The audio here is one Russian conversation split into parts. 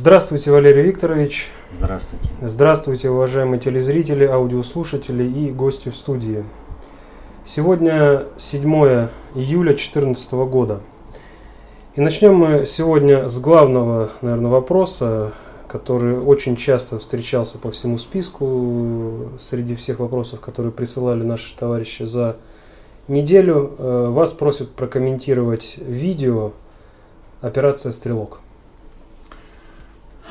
Здравствуйте, Валерий Викторович. Здравствуйте. Здравствуйте, уважаемые телезрители, аудиослушатели и гости в студии. Сегодня 7 июля 2014 года. И начнем мы сегодня с главного, наверное, вопроса, который очень часто встречался по всему списку среди всех вопросов, которые присылали наши товарищи за неделю. Э, вас просят прокомментировать видео «Операция «Стрелок».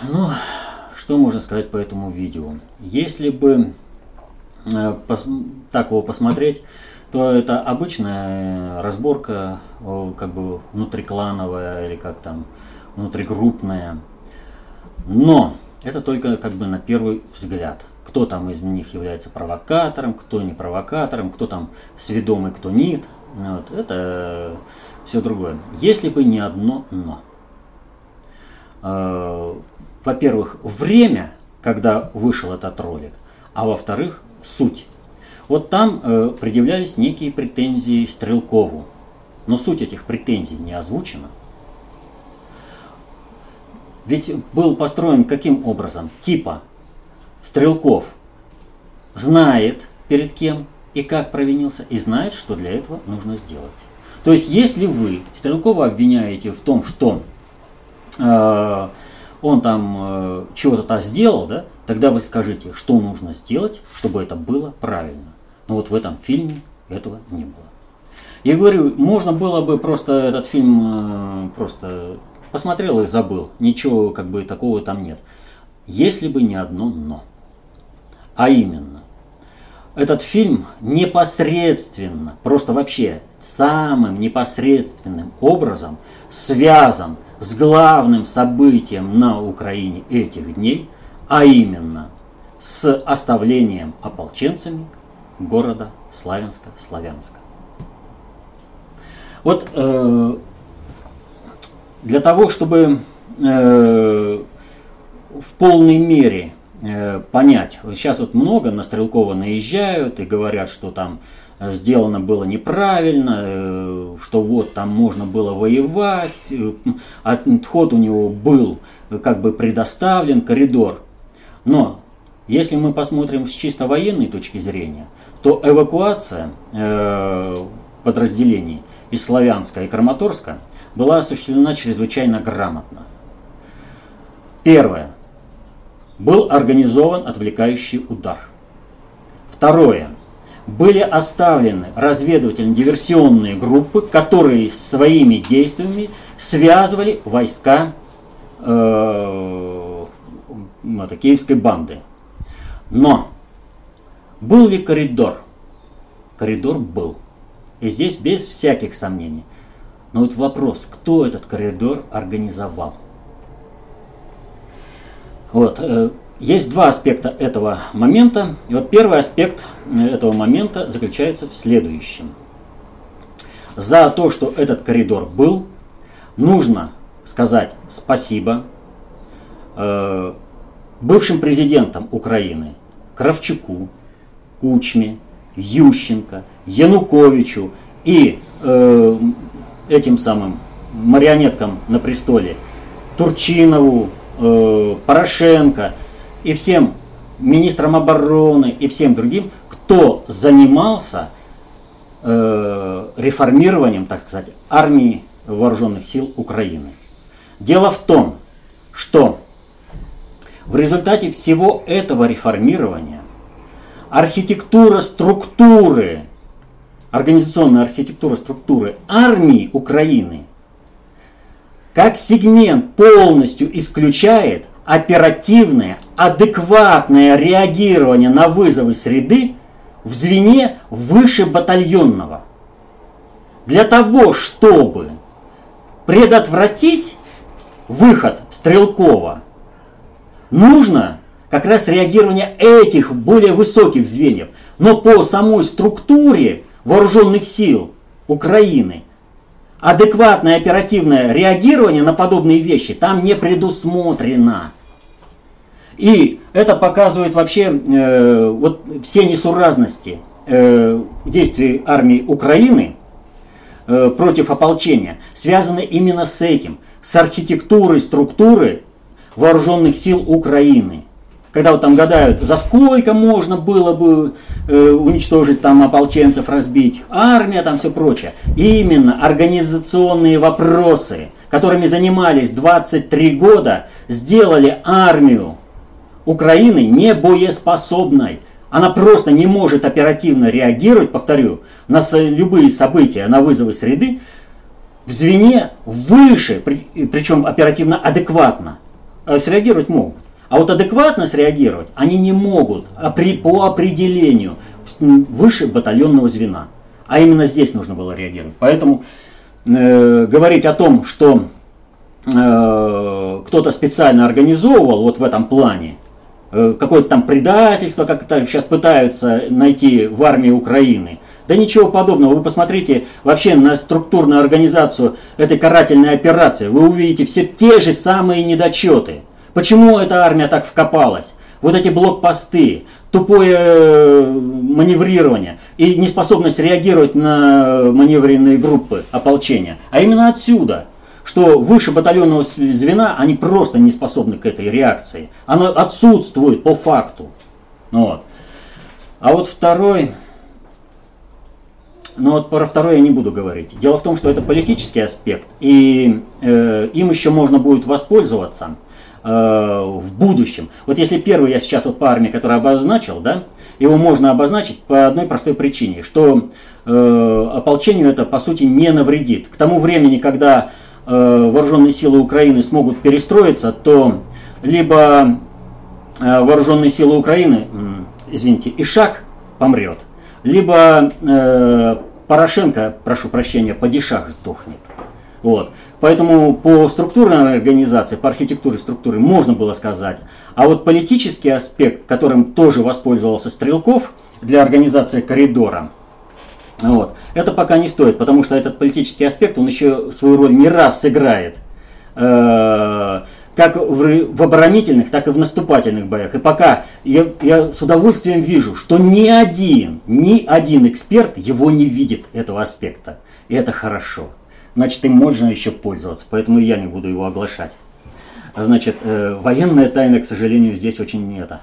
Ну, что можно сказать по этому видео? Если бы э, так его посмотреть, то это обычная разборка, как бы внутриклановая или как там, внутригруппная. Но это только как бы на первый взгляд. Кто там из них является провокатором, кто не провокатором, кто там сведомый, кто нет. Вот, это все другое. Если бы не одно но. Во-первых, время, когда вышел этот ролик, а во-вторых, суть. Вот там э, предъявлялись некие претензии Стрелкову, но суть этих претензий не озвучена. Ведь был построен каким образом? Типа Стрелков знает перед кем и как провинился, и знает, что для этого нужно сделать. То есть, если вы Стрелкова обвиняете в том, что э, он там э, чего-то сделал, да, тогда вы скажите, что нужно сделать, чтобы это было правильно. Но вот в этом фильме этого не было. Я говорю, можно было бы просто этот фильм э, просто посмотрел и забыл. Ничего как бы такого там нет. Если бы не одно но. А именно, этот фильм непосредственно, просто вообще самым непосредственным образом связан с главным событием на Украине этих дней, а именно с оставлением ополченцами города Славянска-Славянска. Вот э, для того, чтобы э, в полной мере э, понять, сейчас вот много на Стрелкова наезжают и говорят, что там сделано было неправильно, э, что вот там можно было воевать, э, отход у него был как бы предоставлен, коридор. Но если мы посмотрим с чисто военной точки зрения, то эвакуация э, подразделений из Славянска и Краматорска была осуществлена чрезвычайно грамотно. Первое. Был организован отвлекающий удар. Второе были оставлены разведывательно-диверсионные группы, которые своими действиями связывали войска э, это, киевской банды. Но был ли коридор? Коридор был. И здесь без всяких сомнений. Но вот вопрос, кто этот коридор организовал? Вот, э, есть два аспекта этого момента. И вот первый аспект этого момента заключается в следующем. За то, что этот коридор был, нужно сказать спасибо э, бывшим президентам Украины Кравчуку, Кучме, Ющенко, Януковичу и э, этим самым марионеткам на престоле Турчинову, э, Порошенко – и всем министрам обороны и всем другим, кто занимался э, реформированием, так сказать, армии вооруженных сил Украины. Дело в том, что в результате всего этого реформирования архитектура структуры, организационная архитектура структуры армии Украины как сегмент полностью исключает оперативное, адекватное реагирование на вызовы среды в звене выше батальонного. Для того, чтобы предотвратить выход Стрелкова, нужно как раз реагирование этих более высоких звеньев. Но по самой структуре вооруженных сил Украины адекватное оперативное реагирование на подобные вещи там не предусмотрено. И это показывает вообще э, вот все несуразности э, действий армии Украины э, против ополчения, связаны именно с этим, с архитектурой структуры вооруженных сил Украины. Когда вот там гадают, за сколько можно было бы э, уничтожить там ополченцев, разбить, армия там все прочее. Именно организационные вопросы, которыми занимались 23 года, сделали армию Украины не боеспособной. Она просто не может оперативно реагировать, повторю, на любые события, на вызовы среды в звене выше, причем оперативно адекватно. Э, среагировать могут. А вот адекватно среагировать они не могут а при, по определению выше батальонного звена. А именно здесь нужно было реагировать. Поэтому э, говорить о том, что э, кто-то специально организовывал вот в этом плане, какое-то там предательство, как это сейчас пытаются найти в армии Украины. Да ничего подобного. Вы посмотрите вообще на структурную организацию этой карательной операции. Вы увидите все те же самые недочеты. Почему эта армия так вкопалась? Вот эти блокпосты, тупое э, маневрирование и неспособность реагировать на маневренные группы ополчения. А именно отсюда – что выше батальонного звена они просто не способны к этой реакции. Оно отсутствует по факту. Вот. А вот второй, ну вот про второй я не буду говорить. Дело в том, что это политический аспект, и э, им еще можно будет воспользоваться э, в будущем. Вот если первый я сейчас вот по армии, который обозначил, да, его можно обозначить по одной простой причине, что э, ополчению это по сути не навредит. К тому времени, когда вооруженные силы Украины смогут перестроиться, то либо э, вооруженные силы Украины, извините, Ишак помрет, либо э, Порошенко, прошу прощения, падишах сдохнет. Вот. Поэтому по структурной организации, по архитектуре структуры можно было сказать. А вот политический аспект, которым тоже воспользовался Стрелков для организации коридора, вот. Это пока не стоит, потому что этот политический аспект, он еще свою роль не раз сыграет. Э, как в, оборонительных, так и в наступательных боях. И пока я, я с удовольствием вижу, что ни один, ни один эксперт его не видит, этого аспекта. И это хорошо. Значит, им можно еще пользоваться, поэтому я не буду его оглашать. Значит, э, военная тайна, к сожалению, здесь очень не это.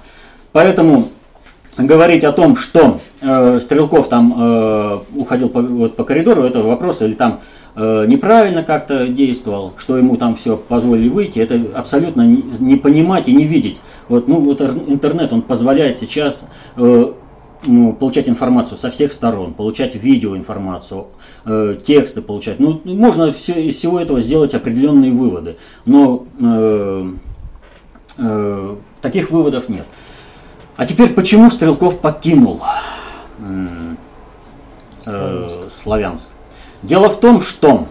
Поэтому говорить о том, что э, Стрелков там э, уходил по, вот, по коридору, это вопрос, или там э, неправильно как-то действовал, что ему там все позволили выйти, это абсолютно не, не понимать и не видеть. Вот, ну, вот интернет, он позволяет сейчас э, ну, получать информацию со всех сторон, получать видеоинформацию, э, тексты получать. Ну, можно все, из всего этого сделать определенные выводы, но э, э, таких выводов нет. А теперь почему Стрелков покинул Славянск? Э, Славянск? Дело в том, что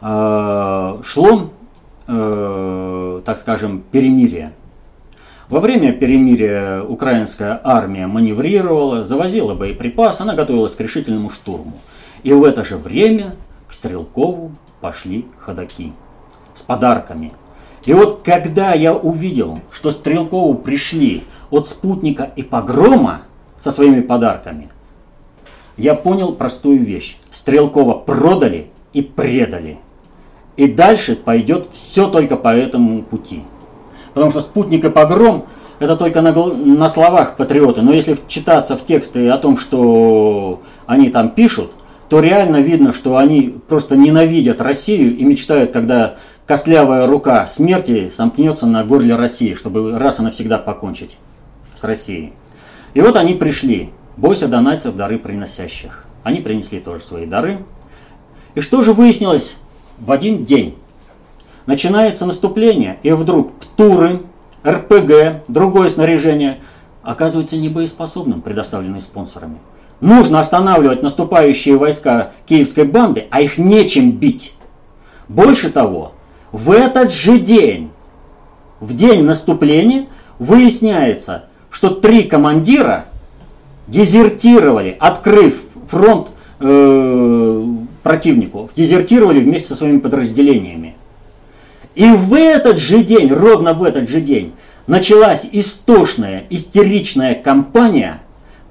э, шло, э, так скажем, перемирие. Во время перемирия украинская армия маневрировала, завозила боеприпас, она готовилась к решительному штурму. И в это же время к Стрелкову пошли ходаки с подарками – и вот когда я увидел, что Стрелкову пришли от спутника и погрома со своими подарками, я понял простую вещь. Стрелкова продали и предали. И дальше пойдет все только по этому пути. Потому что спутник и погром это только на, на словах патриоты. Но если читаться в тексты о том, что они там пишут, то реально видно, что они просто ненавидят Россию и мечтают, когда костлявая рука смерти сомкнется на горле России, чтобы раз и навсегда покончить с Россией. И вот они пришли, бойся донайцев дары приносящих. Они принесли тоже свои дары. И что же выяснилось в один день? Начинается наступление, и вдруг птуры, РПГ, другое снаряжение оказывается небоеспособным, предоставленное спонсорами. Нужно останавливать наступающие войска киевской банды, а их нечем бить. Больше того, в этот же день, в день наступления, выясняется, что три командира дезертировали, открыв фронт э, противнику, дезертировали вместе со своими подразделениями. И в этот же день, ровно в этот же день, началась истошная, истеричная кампания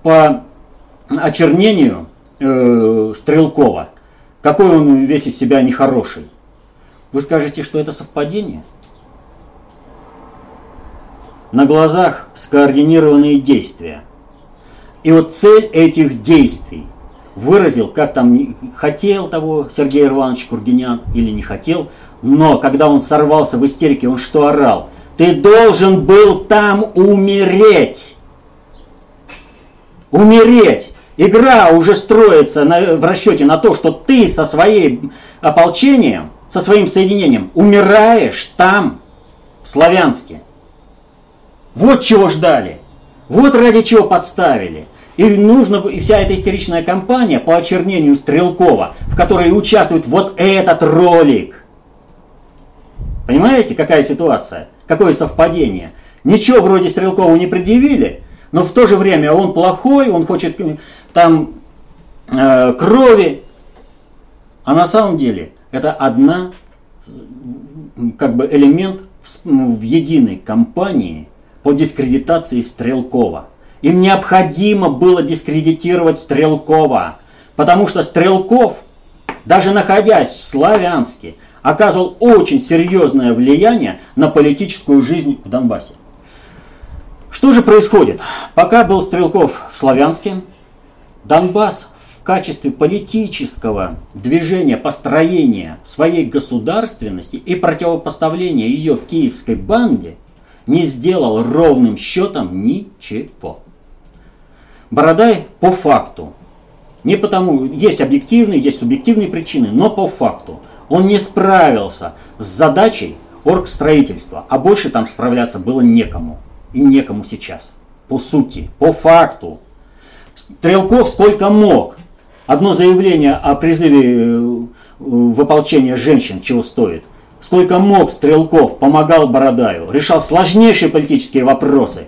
по очернению э, Стрелкова. Какой он весь из себя нехороший. Вы скажете, что это совпадение? на глазах скоординированные действия. И вот цель этих действий выразил, как там хотел того Сергей Иванович Кургинян или не хотел, но когда он сорвался в истерике, он что орал? Ты должен был там умереть! Умереть! Игра уже строится на, в расчете на то, что ты со своим ополчением, со своим соединением умираешь там, в Славянске. Вот чего ждали. Вот ради чего подставили. И нужно, и вся эта истеричная кампания по очернению Стрелкова, в которой участвует вот этот ролик. Понимаете, какая ситуация? Какое совпадение? Ничего вроде Стрелкову не предъявили, но в то же время он плохой, он хочет э, там э, крови. А на самом деле это одна как бы элемент в, единой кампании по дискредитации Стрелкова. Им необходимо было дискредитировать Стрелкова, потому что Стрелков, даже находясь в Славянске, оказывал очень серьезное влияние на политическую жизнь в Донбассе. Что же происходит? Пока был Стрелков в Славянске, Донбасс качестве политического движения построения своей государственности и противопоставления ее киевской банде не сделал ровным счетом ничего. Бородай по факту, не потому, есть объективные, есть субъективные причины, но по факту он не справился с задачей оргстроительства, а больше там справляться было некому. И некому сейчас. По сути, по факту. Стрелков сколько мог. Одно заявление о призыве э, в ополчение женщин чего стоит. Сколько мог Стрелков помогал Бородаю, решал сложнейшие политические вопросы.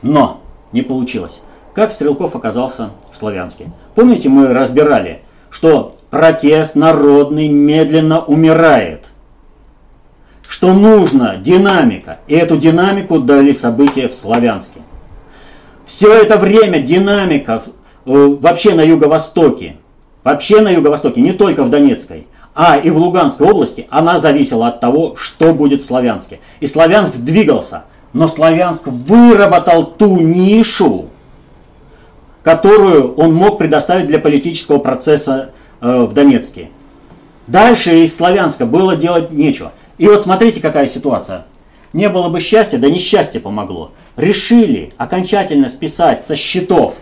Но не получилось. Как Стрелков оказался в Славянске? Помните, мы разбирали, что протест народный медленно умирает. Что нужно динамика. И эту динамику дали события в Славянске. Все это время динамика вообще на юго-востоке, вообще на юго-востоке, не только в Донецкой, а и в Луганской области, она зависела от того, что будет в Славянске. И Славянск двигался, но Славянск выработал ту нишу, которую он мог предоставить для политического процесса э, в Донецке. Дальше из Славянска было делать нечего. И вот смотрите, какая ситуация. Не было бы счастья, да несчастье помогло решили окончательно списать со счетов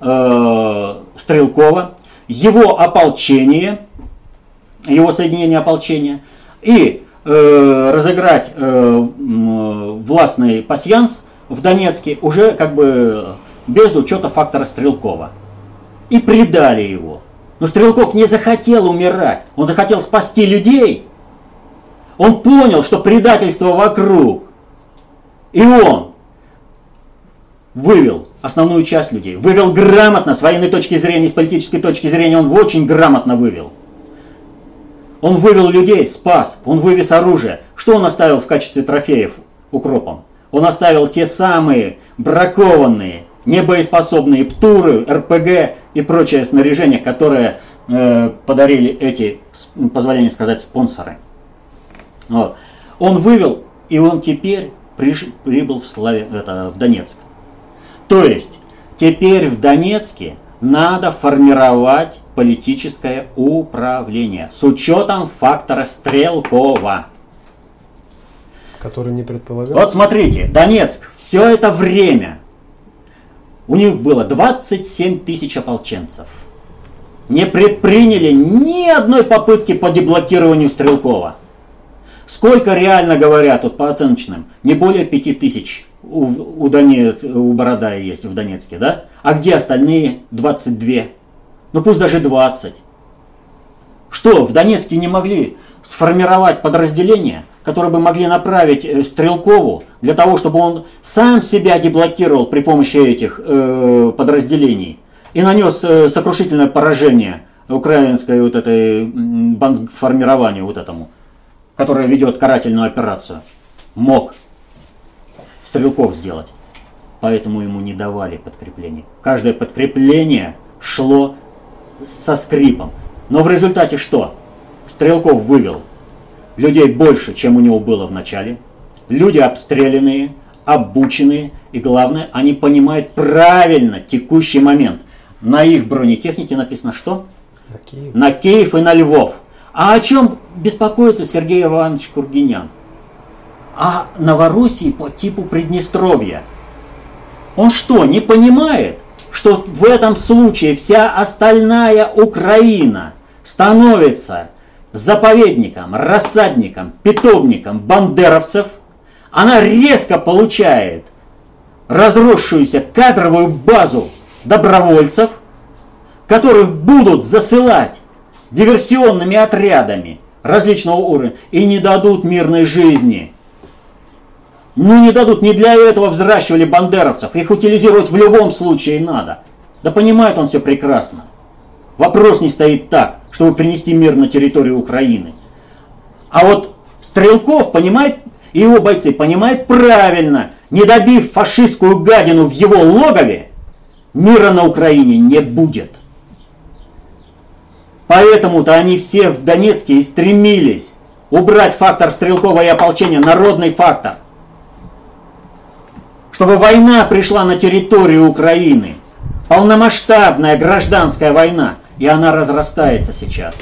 э, Стрелкова его ополчение, его соединение ополчения и э, разыграть э, властный пасьянс в Донецке уже как бы без учета фактора Стрелкова. И предали его. Но Стрелков не захотел умирать, он захотел спасти людей. Он понял, что предательство вокруг. И он вывел основную часть людей, вывел грамотно, с военной точки зрения, с политической точки зрения, он очень грамотно вывел. Он вывел людей, спас, он вывез оружие. Что он оставил в качестве трофеев укропом? Он оставил те самые бракованные, небоеспособные птуры, РПГ и прочее снаряжение, которое э, подарили эти, позволение сказать, спонсоры. Вот. Он вывел, и он теперь прибыл в, Славе, это, в Донецк. То есть теперь в Донецке надо формировать политическое управление с учетом фактора Стрелкова. Который не предполагал. Вот смотрите, Донецк все это время, у них было 27 тысяч ополченцев. Не предприняли ни одной попытки по деблокированию Стрелкова. Сколько реально говорят, вот по оценочным, не более 5 тысяч у, у, Донец, у Бородая есть в Донецке, да? А где остальные 22? Ну пусть даже 20. Что, в Донецке не могли сформировать подразделения, которые бы могли направить э, Стрелкову для того, чтобы он сам себя деблокировал при помощи этих э, подразделений и нанес э, сокрушительное поражение украинской вот этой формированию вот этому, которое ведет карательную операцию. Мог стрелков сделать. Поэтому ему не давали подкрепление. Каждое подкрепление шло со скрипом. Но в результате что? Стрелков вывел людей больше, чем у него было в начале. Люди обстрелянные, обученные и главное, они понимают правильно текущий момент. На их бронетехнике написано что? На Киев. На Киев и на Львов. А о чем беспокоится Сергей Иванович Кургинян? О Новороссии по типу Приднестровья. Он что, не понимает, что в этом случае вся остальная Украина становится заповедником, рассадником, питомником бандеровцев, она резко получает разросшуюся кадровую базу добровольцев, которых будут засылать диверсионными отрядами различного уровня и не дадут мирной жизни. Ну не дадут, не для этого взращивали бандеровцев, их утилизировать в любом случае надо. Да понимает он все прекрасно. Вопрос не стоит так, чтобы принести мир на территорию Украины. А вот Стрелков понимает, и его бойцы понимают правильно, не добив фашистскую гадину в его логове, мира на Украине не будет. Поэтому-то они все в Донецке и стремились убрать фактор Стрелкова и ополчения, народный фактор. Чтобы война пришла на территорию Украины. Полномасштабная гражданская война. И она разрастается сейчас.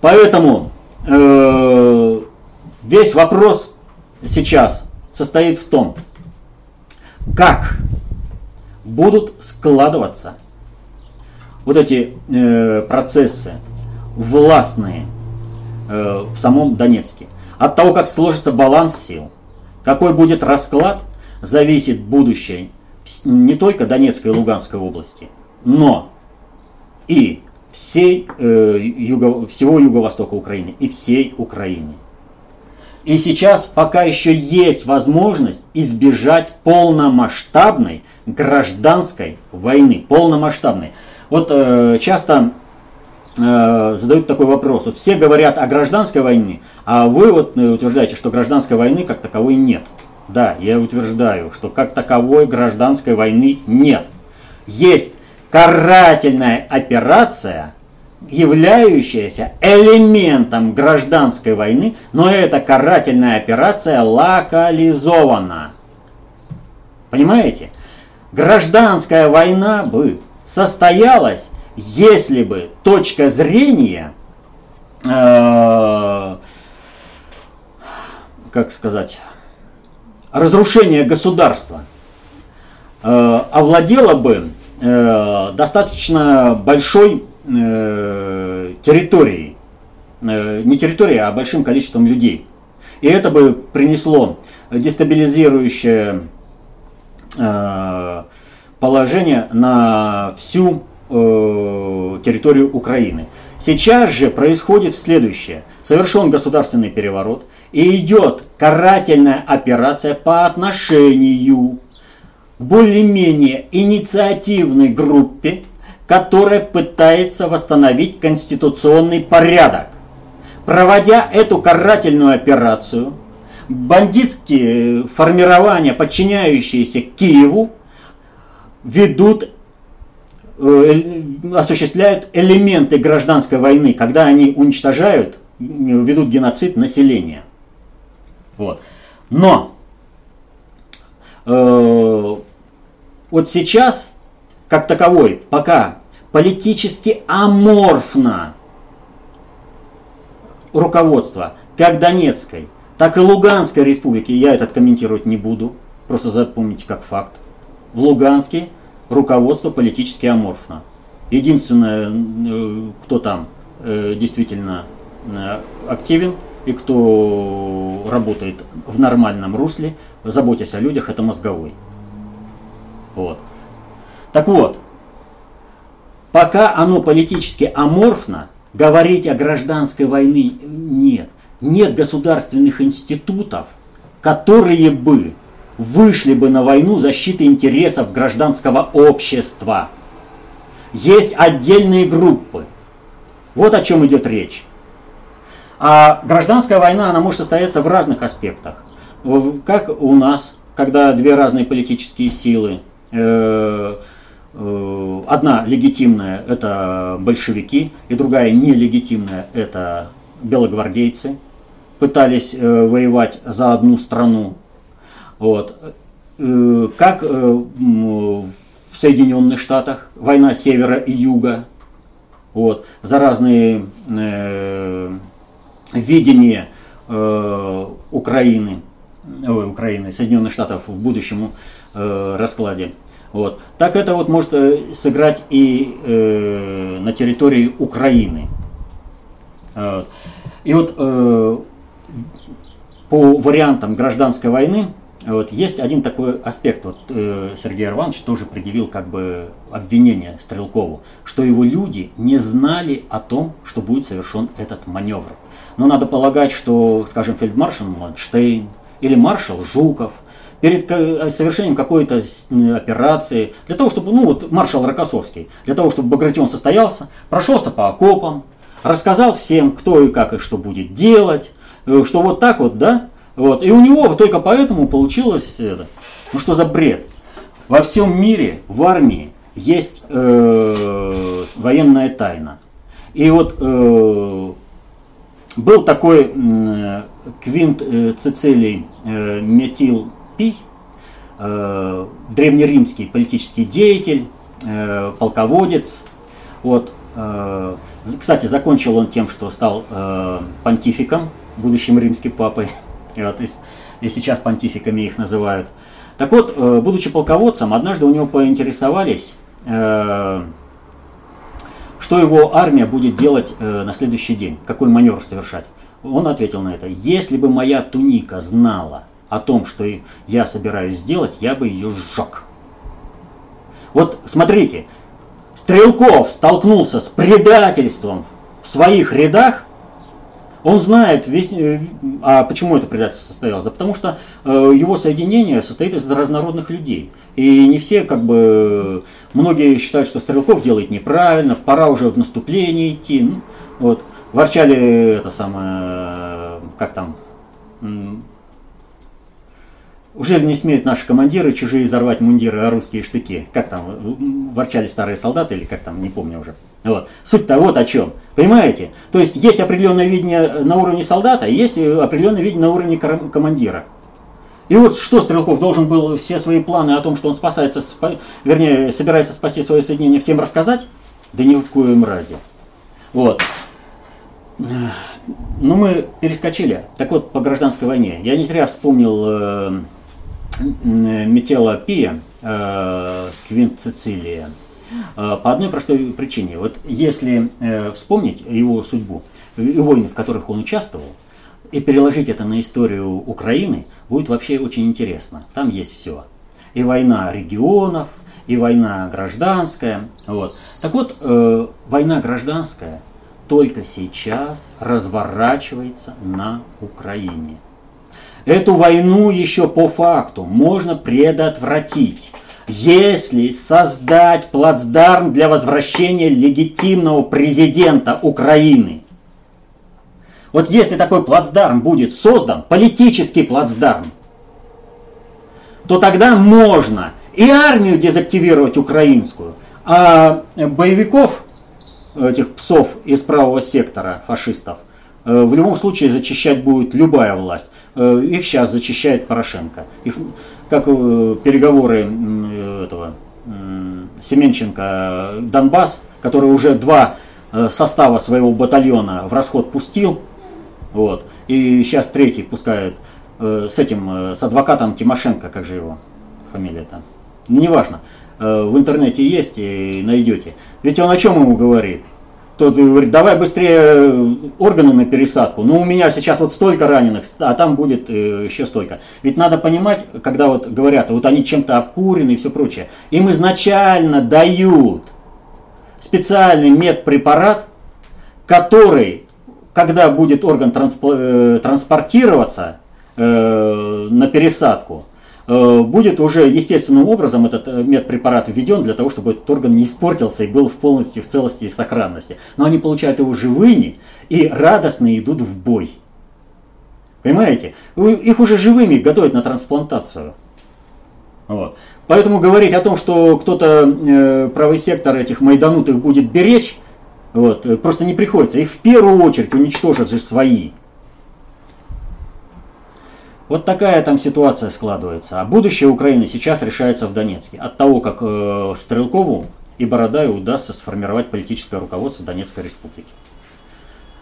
Поэтому э, весь вопрос сейчас состоит в том, как будут складываться вот эти э, процессы властные э, в самом Донецке. От того, как сложится баланс сил, какой будет расклад, зависит будущее не только Донецкой и Луганской области, но и всей, э, юго, всего юго-востока Украины и всей Украины. И сейчас пока еще есть возможность избежать полномасштабной гражданской войны. Полномасштабной. Вот э, часто э, задают такой вопрос. Вот все говорят о гражданской войне, а вы вот э, утверждаете, что гражданской войны как таковой нет. Да, я утверждаю, что как таковой гражданской войны нет. Есть карательная операция, являющаяся элементом гражданской войны, но эта карательная операция локализована. Понимаете? Гражданская война бы состоялась, если бы точка зрения, э, как сказать, разрушения государства э, овладела бы э, достаточно большой э, территорией, э, не территорией, а большим количеством людей. И это бы принесло дестабилизирующее э, положение на всю э, территорию Украины. Сейчас же происходит следующее. Совершен государственный переворот и идет карательная операция по отношению к более-менее инициативной группе, которая пытается восстановить конституционный порядок. Проводя эту карательную операцию, бандитские формирования, подчиняющиеся Киеву, ведут, осуществляют элементы гражданской войны, когда они уничтожают, ведут геноцид населения. Вот. Но э, вот сейчас, как таковой, пока политически аморфно руководство как Донецкой, так и Луганской республики, я этот комментировать не буду, просто запомните как факт в Луганске руководство политически аморфно. Единственное, э, кто там э, действительно э, активен и кто работает в нормальном русле, заботясь о людях, это мозговой. Вот. Так вот, пока оно политически аморфно, говорить о гражданской войне нет. Нет государственных институтов, которые бы вышли бы на войну защиты интересов гражданского общества. Есть отдельные группы. Вот о чем идет речь. А гражданская война, она может состояться в разных аспектах. Как у нас, когда две разные политические силы, э, э, одна легитимная это большевики, и другая нелегитимная это белогвардейцы, пытались э, воевать за одну страну. Вот. Э, как э, в Соединенных Штатах война севера и юга, вот, за разные э, видения э, Украины, ой, Украины, Соединенных Штатов в будущем э, раскладе. Вот. Так это вот может э, сыграть и э, на территории Украины. Вот. И вот э, по вариантам гражданской войны вот, есть один такой аспект. Вот, э, Сергей Арванович тоже предъявил как бы обвинение Стрелкову, что его люди не знали о том, что будет совершен этот маневр. Но надо полагать, что, скажем, фельдмаршал Манштейн или маршал Жуков – перед совершением какой-то операции, для того, чтобы, ну вот маршал Рокоссовский, для того, чтобы Багратион состоялся, прошелся по окопам, рассказал всем, кто и как и что будет делать, э, что вот так вот, да, вот, и у него только поэтому получилось это. Ну что за бред? Во всем мире, в армии, есть э, военная тайна. И вот э, был такой э, Квинт э, Цицилий э, Метил Пий, э, древнеримский политический деятель, э, полководец. Вот, э, кстати, закончил он тем, что стал э, понтификом, будущим римским папой. И, вот, и, сейчас понтификами их называют. Так вот, э, будучи полководцем, однажды у него поинтересовались, э, что его армия будет делать э, на следующий день, какой маневр совершать. Он ответил на это, если бы моя туника знала, о том, что я собираюсь сделать, я бы ее сжег. Вот смотрите, Стрелков столкнулся с предательством в своих рядах, он знает весь... Э, а почему это предательство состоялось? Да потому что э, его соединение состоит из разнородных людей. И не все, как бы, многие считают, что Стрелков делает неправильно, пора уже в наступление идти. Ну, вот. Ворчали это самое, как там, уже не смеют наши командиры чужие взорвать мундиры, а русские штыки. Как там, ворчали старые солдаты или как там, не помню уже. Вот. Суть-то вот о чем. Понимаете? То есть есть определенное видение на уровне солдата, и есть определенное видение на уровне командира. И вот что Стрелков должен был все свои планы о том, что он спасается, вернее, собирается спасти свое соединение, всем рассказать? Да ни в коем разе. Вот. Ну, мы перескочили. Так вот, по гражданской войне. Я не зря вспомнил э, Метела Пия, э, Квинт Цицилия. Э, по одной простой причине. Вот если э, вспомнить его судьбу и войны, в которых он участвовал, и переложить это на историю Украины, будет вообще очень интересно. Там есть все. И война регионов, и война гражданская. Вот. Так вот, э, война гражданская только сейчас разворачивается на Украине. Эту войну еще по факту можно предотвратить, если создать плацдарм для возвращения легитимного президента Украины. Вот если такой плацдарм будет создан, политический плацдарм, то тогда можно и армию дезактивировать украинскую, а боевиков, этих псов из правого сектора фашистов, э, в любом случае зачищать будет любая власть. Э, их сейчас зачищает Порошенко. Их, как э, переговоры этого Семенченко Донбасс, который уже два состава своего батальона в расход пустил, вот, и сейчас третий пускает с этим, с адвокатом Тимошенко, как же его фамилия там, неважно, в интернете есть и найдете. Ведь он о чем ему говорит? Тот говорит, давай быстрее э, органы на пересадку. Ну, у меня сейчас вот столько раненых, а там будет э, еще столько. Ведь надо понимать, когда вот говорят, вот они чем-то обкурены и все прочее. Им изначально дают специальный медпрепарат, который, когда будет орган э, транспортироваться на пересадку, будет уже естественным образом этот э, медпрепарат введен для того, чтобы этот орган не испортился и был в полностью в целости и сохранности. Но они получают его живыми и радостно идут в бой. Понимаете? Их уже живыми готовят на трансплантацию. Вот. Поэтому говорить о том, что кто-то э, правый сектор этих майданутых будет беречь, вот, э, просто не приходится. Их в первую очередь уничтожат же свои. Вот такая там ситуация складывается. А будущее Украины сейчас решается в Донецке. От того, как э, Стрелкову и Бородаю удастся сформировать политическое руководство Донецкой республики.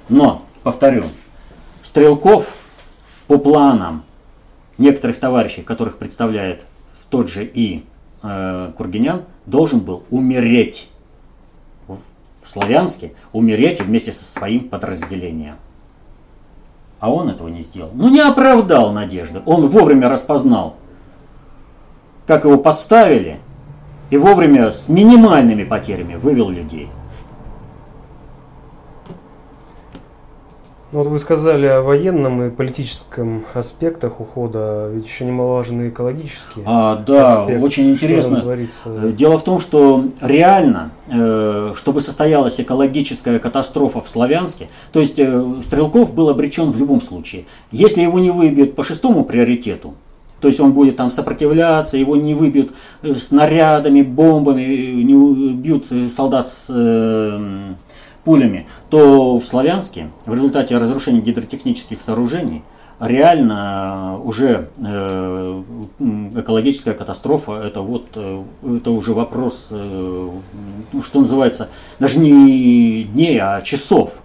Но, повторю, Стрелков по планам некоторых товарищей, которых представляет тот же и э, Кургинян, должен был умереть в Славянске, умереть вместе со своим подразделением. А он этого не сделал. Ну не оправдал надежды. Он вовремя распознал, как его подставили, и вовремя с минимальными потерями вывел людей. Ну вот вы сказали о военном и политическом аспектах ухода, ведь еще немаловажны экологические. А, да, аспекты. очень интересно. Э, дело в том, что реально, э, чтобы состоялась экологическая катастрофа в Славянске, то есть э, Стрелков был обречен в любом случае. Если его не выбьют по шестому приоритету, то есть он будет там сопротивляться, его не выбьют снарядами, бомбами, не убьют солдат с пулями, то в Славянске в результате разрушения гидротехнических сооружений реально уже э, экологическая катастрофа. Это вот э, это уже вопрос э, ну, что называется даже не дней а часов.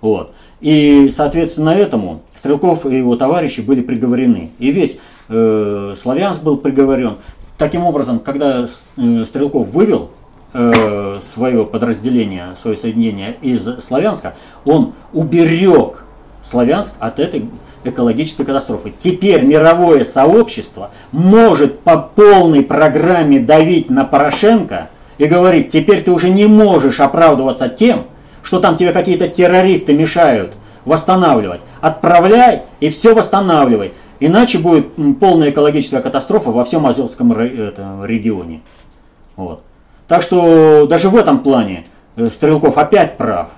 Вот. И соответственно этому Стрелков и его товарищи были приговорены. И весь э, Славянск был приговорен. Таким образом когда э, Стрелков вывел э, свое подразделение, свое соединение из Славянска, он уберег Славянск от этой экологической катастрофы. Теперь мировое сообщество может по полной программе давить на Порошенко и говорить, теперь ты уже не можешь оправдываться тем, что там тебе какие-то террористы мешают восстанавливать. Отправляй и все восстанавливай. Иначе будет полная экологическая катастрофа во всем Азовском регионе. Вот. Так что даже в этом плане э, Стрелков опять прав.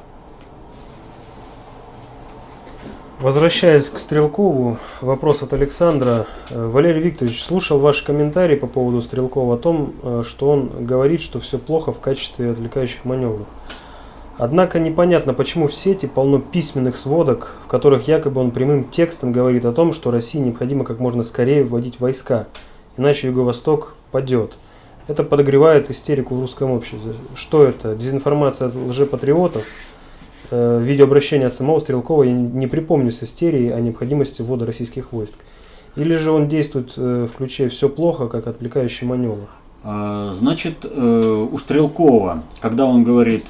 Возвращаясь к Стрелкову, вопрос от Александра. Э, Валерий Викторович, слушал ваш комментарий по поводу Стрелкова о том, э, что он говорит, что все плохо в качестве отвлекающих маневров. Однако непонятно, почему в сети полно письменных сводок, в которых якобы он прямым текстом говорит о том, что России необходимо как можно скорее вводить войска, иначе Юго-Восток падет. Это подогревает истерику в русском обществе. Что это? Дезинформация от лжепатриотов? Э, видеообращение от самого Стрелкова я не припомню с истерией о необходимости ввода российских войск. Или же он действует э, в ключе «все плохо», как отвлекающий маневр? А, значит, э, у Стрелкова, когда он говорит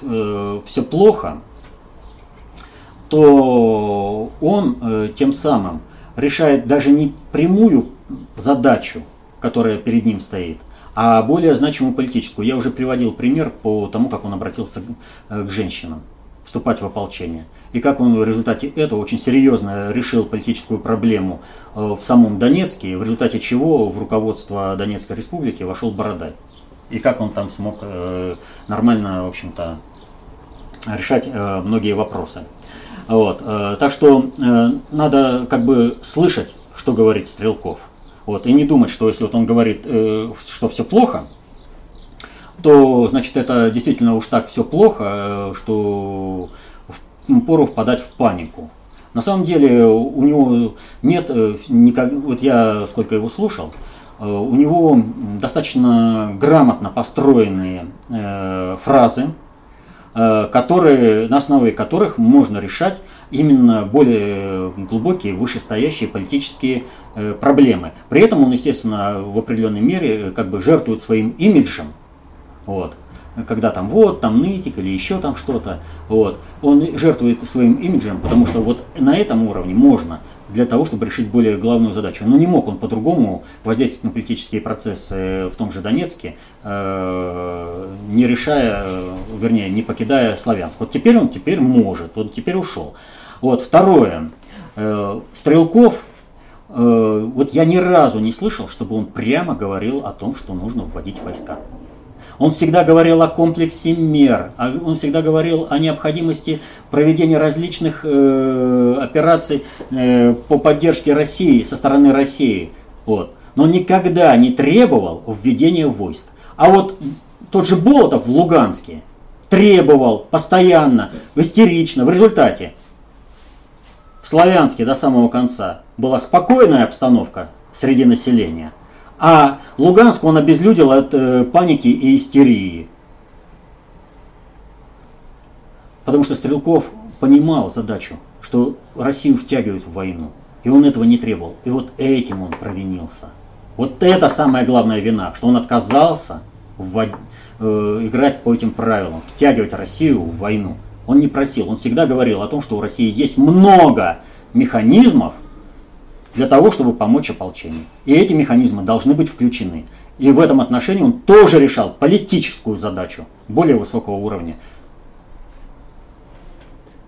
«все плохо», то он тем самым решает даже не прямую задачу, которая перед ним стоит – а более значимую политическую. Я уже приводил пример по тому, как он обратился к женщинам вступать в ополчение. И как он в результате этого очень серьезно решил политическую проблему э, в самом Донецке, в результате чего в руководство Донецкой республики вошел Бородай. И как он там смог э, нормально, в общем-то, решать э, многие вопросы. Вот. Так что надо как бы слышать, что говорит Стрелков – вот, и не думать, что если вот он говорит, э, что все плохо, то значит это действительно уж так все плохо, э, что пору впадать в панику. На самом деле у него нет э, никак, вот я сколько его слушал, э, у него достаточно грамотно построенные э, фразы, которые, на основе которых можно решать именно более глубокие, вышестоящие политические э, проблемы. При этом он, естественно, в определенной мере э, как бы жертвует своим имиджем. Вот когда там вот, там нытик или еще там что-то, вот, он жертвует своим имиджем, потому что вот на этом уровне можно для того, чтобы решить более главную задачу. Но не мог он по-другому воздействовать на политические процессы в том же Донецке, э, не решая, вернее, не покидая Славянск. Вот теперь он теперь может, вот теперь ушел. Вот, второе. Э, Стрелков, э, вот я ни разу не слышал, чтобы он прямо говорил о том, что нужно вводить войска. Он всегда говорил о комплексе мер, он всегда говорил о необходимости проведения различных э, операций э, по поддержке России со стороны России. Вот. Но никогда не требовал введения войск. А вот тот же Болотов в Луганске требовал постоянно, истерично. В результате в Славянске до самого конца была спокойная обстановка среди населения, а Луганск он обезлюдил от э, паники и истерии. Потому что Стрелков понимал задачу, что Россию втягивают в войну. И он этого не требовал. И вот этим он провинился. Вот это самая главная вина, что он отказался в, э, играть по этим правилам, втягивать Россию в войну. Он не просил, он всегда говорил о том, что у России есть много механизмов для того, чтобы помочь ополчению. И эти механизмы должны быть включены. И в этом отношении он тоже решал политическую задачу более высокого уровня.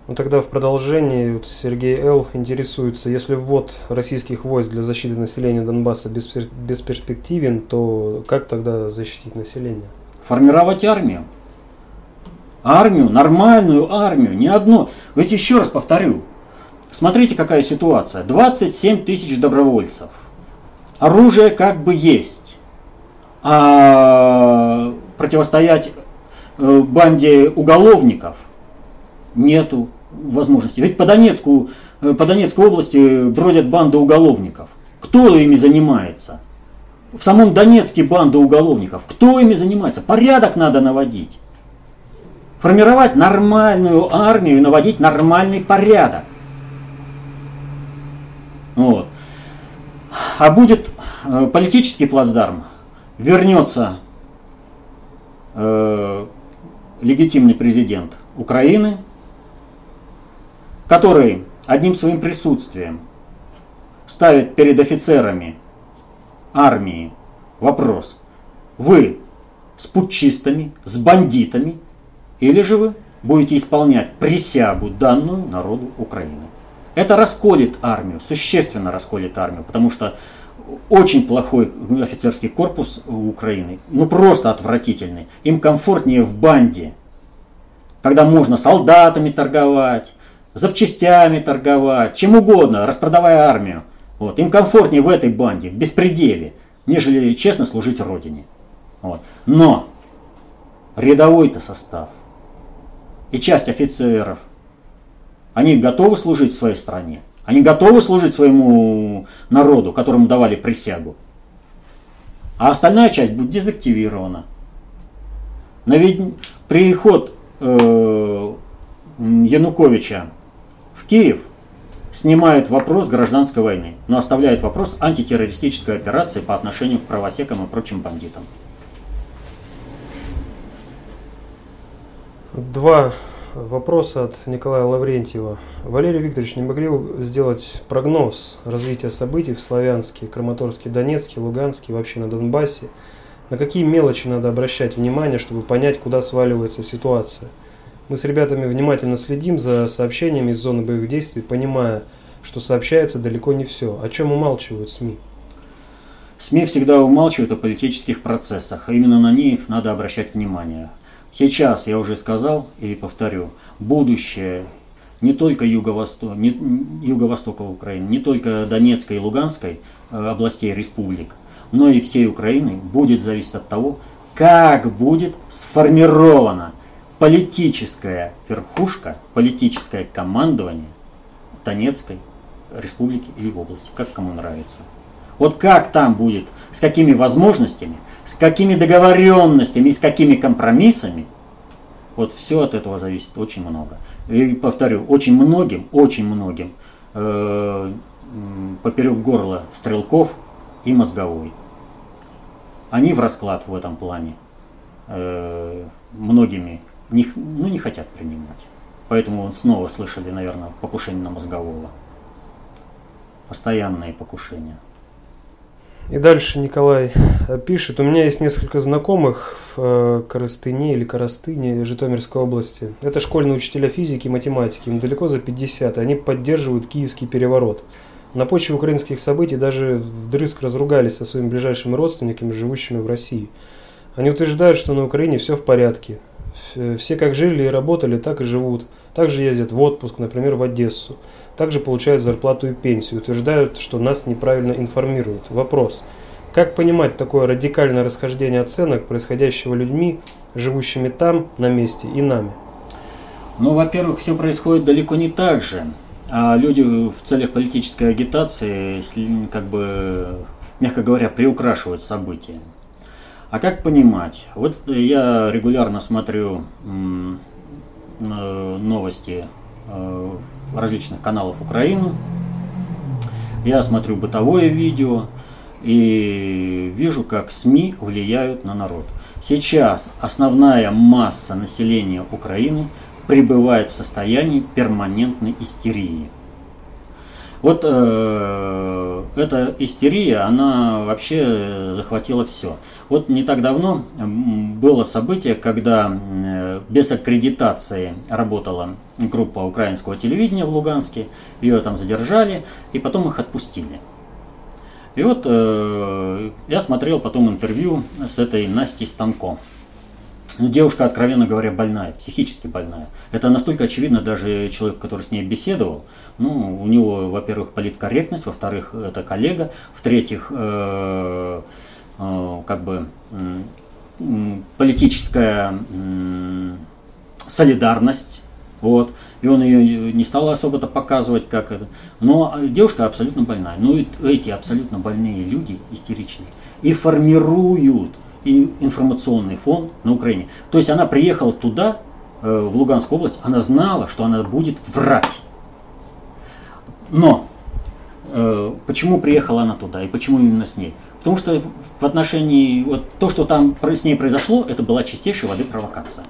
Ну тогда в продолжении вот Сергей Л. интересуется, если ввод российских войск для защиты населения Донбасса бесперспективен, то как тогда защитить население? Формировать армию армию, нормальную армию, не одну. Ведь еще раз повторю, смотрите какая ситуация. 27 тысяч добровольцев. Оружие как бы есть. А противостоять э, банде уголовников нету возможности. Ведь по Донецку, э, по Донецкой области бродят банды уголовников. Кто ими занимается? В самом Донецке банда уголовников. Кто ими занимается? Порядок надо наводить формировать нормальную армию и наводить нормальный порядок. Вот. А будет э, политический плацдарм, вернется э, легитимный президент Украины, который одним своим присутствием ставит перед офицерами армии вопрос, вы с путчистами, с бандитами или же вы будете исполнять присягу, данную народу Украины. Это расколет армию, существенно расколет армию, потому что очень плохой офицерский корпус у Украины, ну просто отвратительный. Им комфортнее в банде, когда можно солдатами торговать, запчастями торговать, чем угодно, распродавая армию. Вот. Им комфортнее в этой банде, в беспределе, нежели честно служить Родине. Вот. Но рядовой-то состав – и часть офицеров, они готовы служить своей стране, они готовы служить своему народу, которому давали присягу. А остальная часть будет дезактивирована. Но ведь приход э, Януковича в Киев снимает вопрос гражданской войны, но оставляет вопрос антитеррористической операции по отношению к правосекам и прочим бандитам. Два вопроса от Николая Лаврентьева. Валерий Викторович, не могли бы сделать прогноз развития событий в Славянске, Краматорске, Донецке, Луганске, вообще на Донбассе? На какие мелочи надо обращать внимание, чтобы понять, куда сваливается ситуация? Мы с ребятами внимательно следим за сообщениями из зоны боевых действий, понимая, что сообщается далеко не все. О чем умалчивают СМИ? СМИ всегда умалчивают о политических процессах, а именно на них надо обращать внимание. Сейчас, я уже сказал и повторю, будущее не только юго-востока, юго-востока Украины, не только Донецкой и Луганской э, областей республик, но и всей Украины будет зависеть от того, как будет сформирована политическая верхушка, политическое командование Донецкой республики или области, как кому нравится. Вот как там будет, с какими возможностями, с какими договоренностями и с какими компромиссами, вот все от этого зависит очень много. И повторю, очень многим, очень многим э, поперек горла стрелков и мозговой. Они в расклад в этом плане э, многими не, ну, не хотят принимать. Поэтому снова слышали, наверное, покушение на мозгового. Постоянные покушения. И дальше Николай э, пишет, у меня есть несколько знакомых в э, Коростыне или Коростыне Житомирской области. Это школьные учителя физики и математики, им далеко за 50, и они поддерживают киевский переворот. На почве украинских событий даже вдрызг разругались со своими ближайшими родственниками, живущими в России. Они утверждают, что на Украине все в порядке. Все как жили и работали, так и живут. Также ездят в отпуск, например, в Одессу также получают зарплату и пенсию. Утверждают, что нас неправильно информируют. Вопрос. Как понимать такое радикальное расхождение оценок, происходящего людьми, живущими там, на месте, и нами? Ну, во-первых, все происходит далеко не так же. а люди в целях политической агитации, как бы, мягко говоря, приукрашивают события. А как понимать? Вот я регулярно смотрю новости э, различных каналов Украины, я смотрю бытовое видео и вижу, как СМИ влияют на народ. Сейчас основная масса населения Украины пребывает в состоянии перманентной истерии. Вот э, эта истерия, она вообще захватила все. Вот не так давно было событие, когда без аккредитации работала группа украинского телевидения в Луганске, ее там задержали, и потом их отпустили. И вот э, я смотрел потом интервью с этой Настей Станко. Ну, девушка, откровенно говоря, больная, психически больная. Это настолько очевидно даже человек, который с ней беседовал. Ну, у него, во-первых, политкорректность, во-вторых, это коллега, в-третьих, э, э, как бы э, политическая солидарность. Вот. И он ее не стал особо-то показывать, как это. Но девушка абсолютно больная. Ну эти абсолютно больные люди, истеричные, и формируют и информационный фон на Украине. То есть она приехала туда, э, в Луганскую область, она знала, что она будет врать. Но э, почему приехала она туда и почему именно с ней? Потому что в отношении, вот то, что там с ней произошло, это была чистейшей воды провокация.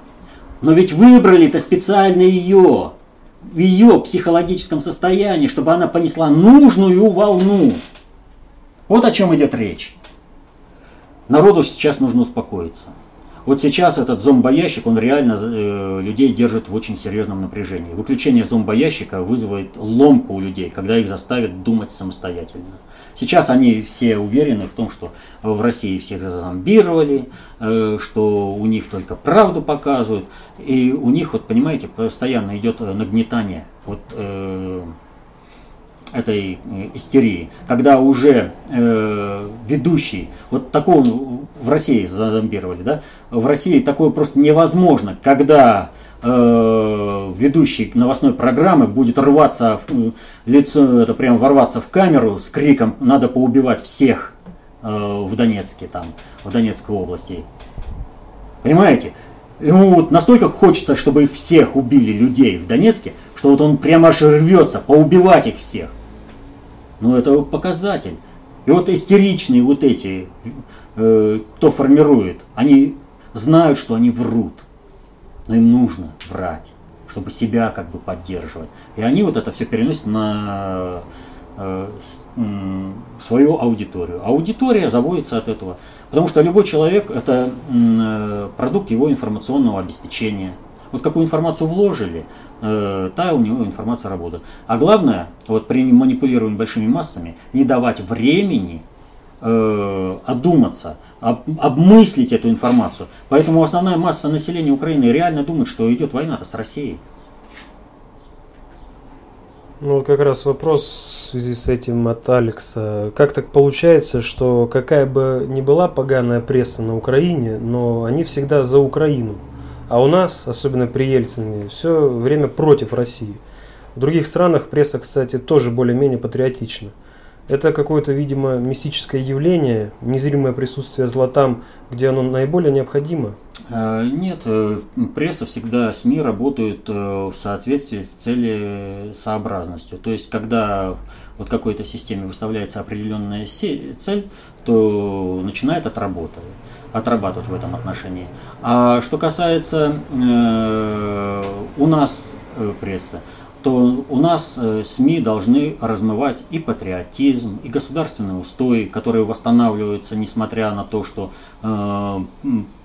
Но ведь выбрали-то специально ее, в ее психологическом состоянии, чтобы она понесла нужную волну. Вот о чем идет речь. Народу сейчас нужно успокоиться. Вот сейчас этот зомбоящик, он реально э, людей держит в очень серьезном напряжении. Выключение зомбоящика вызывает ломку у людей, когда их заставят думать самостоятельно. Сейчас они все уверены в том, что в России всех зазомбировали, э, что у них только правду показывают, и у них, вот понимаете, постоянно идет нагнетание. Вот, э, этой э, истерии, когда уже э, ведущий, вот такого в России зазомбировали, да, в России такое просто невозможно, когда э, ведущий новостной программы будет рваться в лицо, это прям ворваться в камеру с криком «надо поубивать всех э, в Донецке, там, в Донецкой области». Понимаете? Ему вот настолько хочется, чтобы их всех убили людей в Донецке, что вот он прямо аж рвется поубивать их всех. Ну, это показатель. И вот истеричные вот эти, э, кто формирует, они знают, что они врут. Но им нужно врать, чтобы себя как бы поддерживать. И они вот это все переносят на э, свою аудиторию. Аудитория заводится от этого. Потому что любой человек это э, продукт его информационного обеспечения. Вот какую информацию вложили, э, та у него информация работает. А главное, вот при манипулировании большими массами, не давать времени э, одуматься, об, обмыслить эту информацию. Поэтому основная масса населения Украины реально думает, что идет война-то с Россией. Ну, как раз вопрос в связи с этим от Алекса. Как так получается, что какая бы ни была поганая пресса на Украине, но они всегда за Украину? А у нас, особенно при Ельцине, все время против России. В других странах пресса, кстати, тоже более-менее патриотична. Это какое-то, видимо, мистическое явление, незримое присутствие зла там, где оно наиболее необходимо? А, нет, э, пресса всегда, СМИ работают э, в соответствии с целесообразностью. То есть, когда вот какой-то системе выставляется определенная цель, то начинает отработать отрабатывать в этом отношении. А что касается э, у нас э, прессы, то у нас э, СМИ должны размывать и патриотизм, и государственные устои, которые восстанавливаются, несмотря на то, что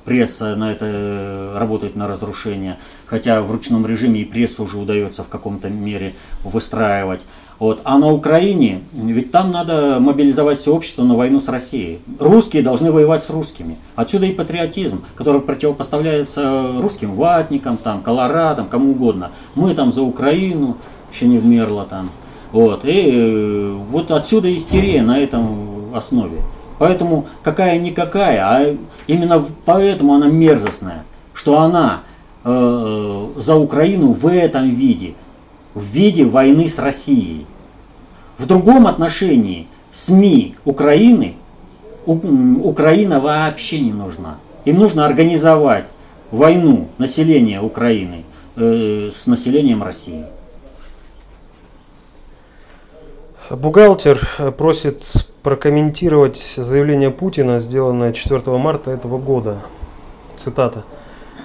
пресса на это работает на разрушение, хотя в ручном режиме и прессу уже удается в каком-то мере выстраивать. Вот. А на Украине, ведь там надо мобилизовать все общество на войну с Россией. Русские должны воевать с русскими. Отсюда и патриотизм, который противопоставляется русским ватникам, там, колорадам, кому угодно. Мы там за Украину, еще не вмерло там. Вот. И э, вот отсюда истерия на этом основе. Поэтому какая-никакая, а именно поэтому она мерзостная, что она э, за Украину в этом виде – в виде войны с Россией. В другом отношении СМИ Украины Украина вообще не нужна. Им нужно организовать войну населения Украины э, с населением России. Бухгалтер просит прокомментировать заявление Путина, сделанное 4 марта этого года. Цитата.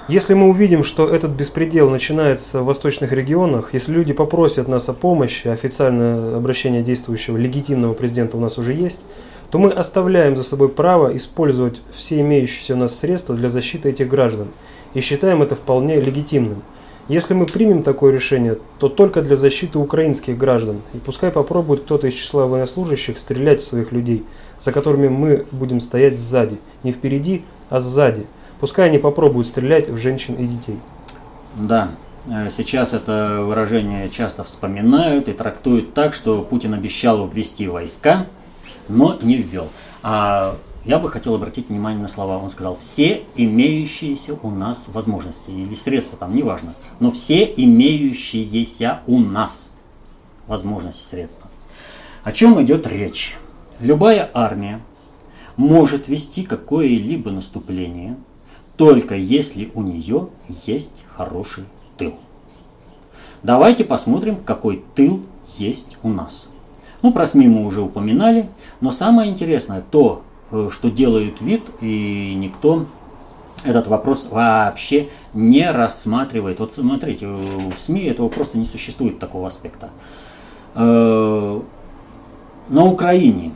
Если мы увидим, что этот беспредел начинается в восточных регионах, если люди попросят нас о помощи, официальное обращение действующего легитимного президента у нас уже есть, то мы оставляем за собой право использовать все имеющиеся у нас средства для защиты этих граждан и считаем это вполне легитимным. Если мы примем такое решение, то только для защиты украинских граждан. И пускай попробует кто-то из числа военнослужащих стрелять в своих людей, за которыми мы будем стоять сзади. Не впереди, а сзади. Пускай они попробуют стрелять в женщин и детей. Да, э, сейчас это выражение часто вспоминают и трактуют так, что Путин обещал ввести войска, но не ввел. А я бы хотел обратить внимание на слова. Он сказал, все имеющиеся у нас возможности, или средства там, неважно, но все имеющиеся у нас возможности, средства. О чем идет речь? Любая армия может вести какое-либо наступление, только если у нее есть хороший тыл. Давайте посмотрим, какой тыл есть у нас. Ну, про СМИ мы уже упоминали, но самое интересное то, э, что делают вид, и никто этот вопрос вообще не рассматривает. Вот смотрите, в СМИ этого просто не существует такого аспекта. Э, на Украине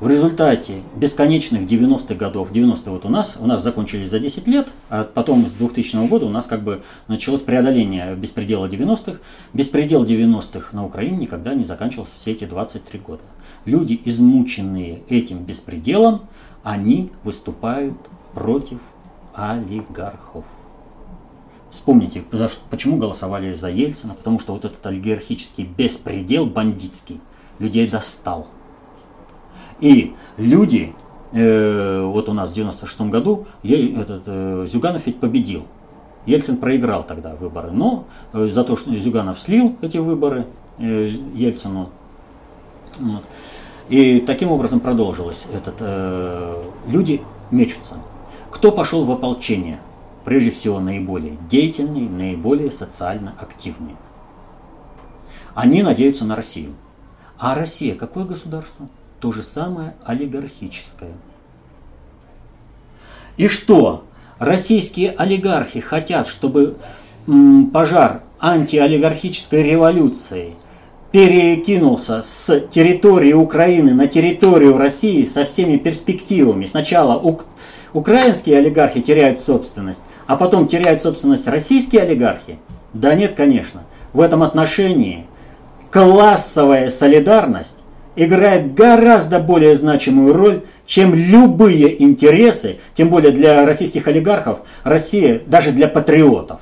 в результате бесконечных 90-х годов, 90-е вот у нас, у нас закончились за 10 лет, а потом с 2000 года у нас как бы началось преодоление беспредела 90-х. Беспредел 90-х на Украине никогда не заканчивался все эти 23 года. Люди, измученные этим беспределом, они выступают против олигархов. Вспомните, почему голосовали за Ельцина, потому что вот этот олигархический беспредел бандитский людей достал. И люди, э, вот у нас в 96 году, я, этот, э, Зюганов ведь победил. Ельцин проиграл тогда выборы, но э, за то, что Зюганов слил эти выборы э, Ельцину. Вот. И таким образом продолжилось. Этот, э, люди мечутся. Кто пошел в ополчение? Прежде всего наиболее деятельные, наиболее социально активные. Они надеются на Россию. А Россия какое государство? То же самое олигархическое. И что? Российские олигархи хотят, чтобы пожар антиолигархической революции перекинулся с территории Украины на территорию России со всеми перспективами. Сначала ук- украинские олигархи теряют собственность, а потом теряют собственность российские олигархи? Да нет, конечно. В этом отношении классовая солидарность играет гораздо более значимую роль, чем любые интересы, тем более для российских олигархов, Россия, даже для патриотов,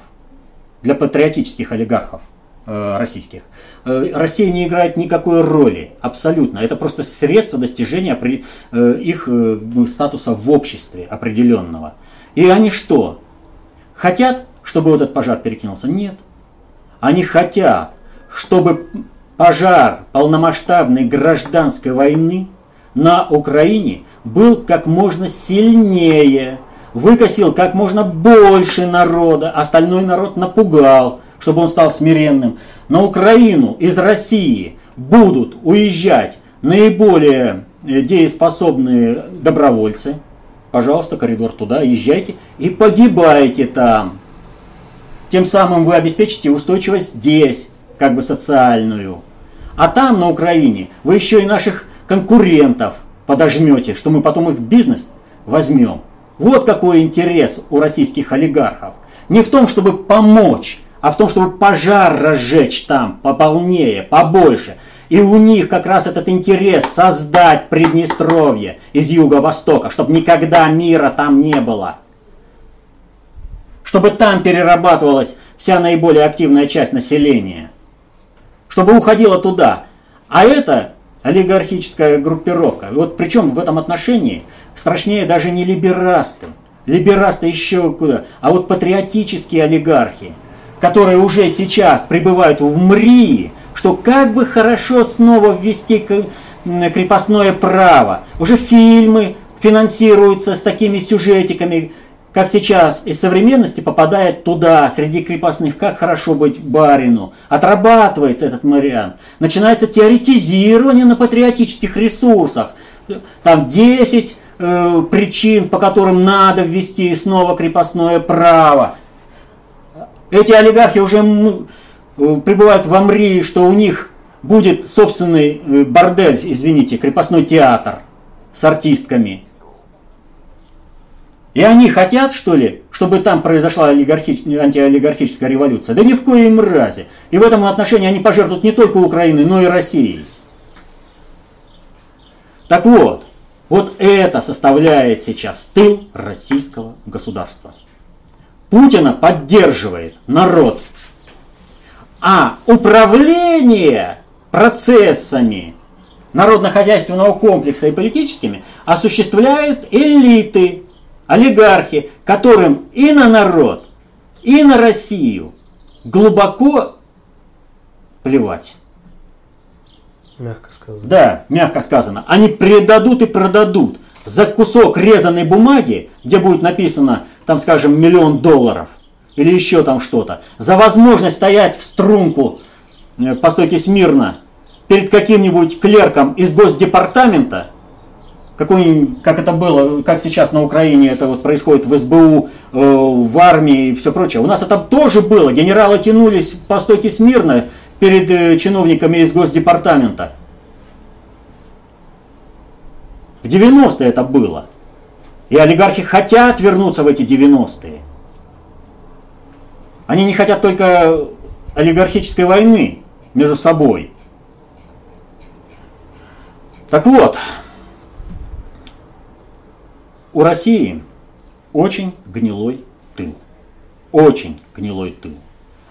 для патриотических олигархов э, российских. Э, Россия не играет никакой роли, абсолютно. Это просто средство достижения э, их э, статуса в обществе определенного. И они что? Хотят, чтобы этот пожар перекинулся? Нет. Они хотят, чтобы пожар полномасштабной гражданской войны на Украине был как можно сильнее, выкосил как можно больше народа, остальной народ напугал, чтобы он стал смиренным. На Украину из России будут уезжать наиболее э, дееспособные добровольцы. Пожалуйста, коридор туда, езжайте и погибайте там. Тем самым вы обеспечите устойчивость здесь, как бы социальную. А там, на Украине, вы еще и наших конкурентов подожмете, что мы потом их бизнес возьмем. Вот какой интерес у российских олигархов. Не в том, чтобы помочь, а в том, чтобы пожар разжечь там пополнее, побольше. И у них как раз этот интерес создать Приднестровье из юго-востока, чтобы никогда мира там не было. Чтобы там перерабатывалась вся наиболее активная часть населения чтобы уходила туда. А это олигархическая группировка. Вот причем в этом отношении страшнее даже не либерасты. Либерасты еще куда, а вот патриотические олигархи. которые уже сейчас пребывают в МРИ, что как бы хорошо снова ввести крепостное право. Уже фильмы финансируются с такими сюжетиками, как сейчас из современности попадает туда, среди крепостных, как хорошо быть барину. Отрабатывается этот вариант. Начинается теоретизирование на патриотических ресурсах. Там 10 э, причин, по которым надо ввести снова крепостное право. Эти олигархи уже э, пребывают в Амрии, что у них будет собственный э, бордель, извините, крепостной театр с артистками – и они хотят, что ли, чтобы там произошла олигархич... антиолигархическая революция? Да ни в коем разе. И в этом отношении они пожертвуют не только Украиной, но и Россией. Так вот, вот это составляет сейчас тыл российского государства. Путина поддерживает народ. А управление процессами народно-хозяйственного комплекса и политическими осуществляют элиты, олигархи, которым и на народ, и на Россию глубоко плевать. Мягко сказано. Да, мягко сказано. Они предадут и продадут за кусок резаной бумаги, где будет написано, там, скажем, миллион долларов или еще там что-то, за возможность стоять в струнку э, по стойке смирно перед каким-нибудь клерком из Госдепартамента – какой, как это было, как сейчас на Украине это вот происходит в СБУ, э, в армии и все прочее. У нас это тоже было. Генералы тянулись по стойке смирно перед э, чиновниками из Госдепартамента. В 90-е это было. И олигархи хотят вернуться в эти 90-е. Они не хотят только олигархической войны между собой. Так вот, у России очень гнилой тыл. Очень гнилой тыл.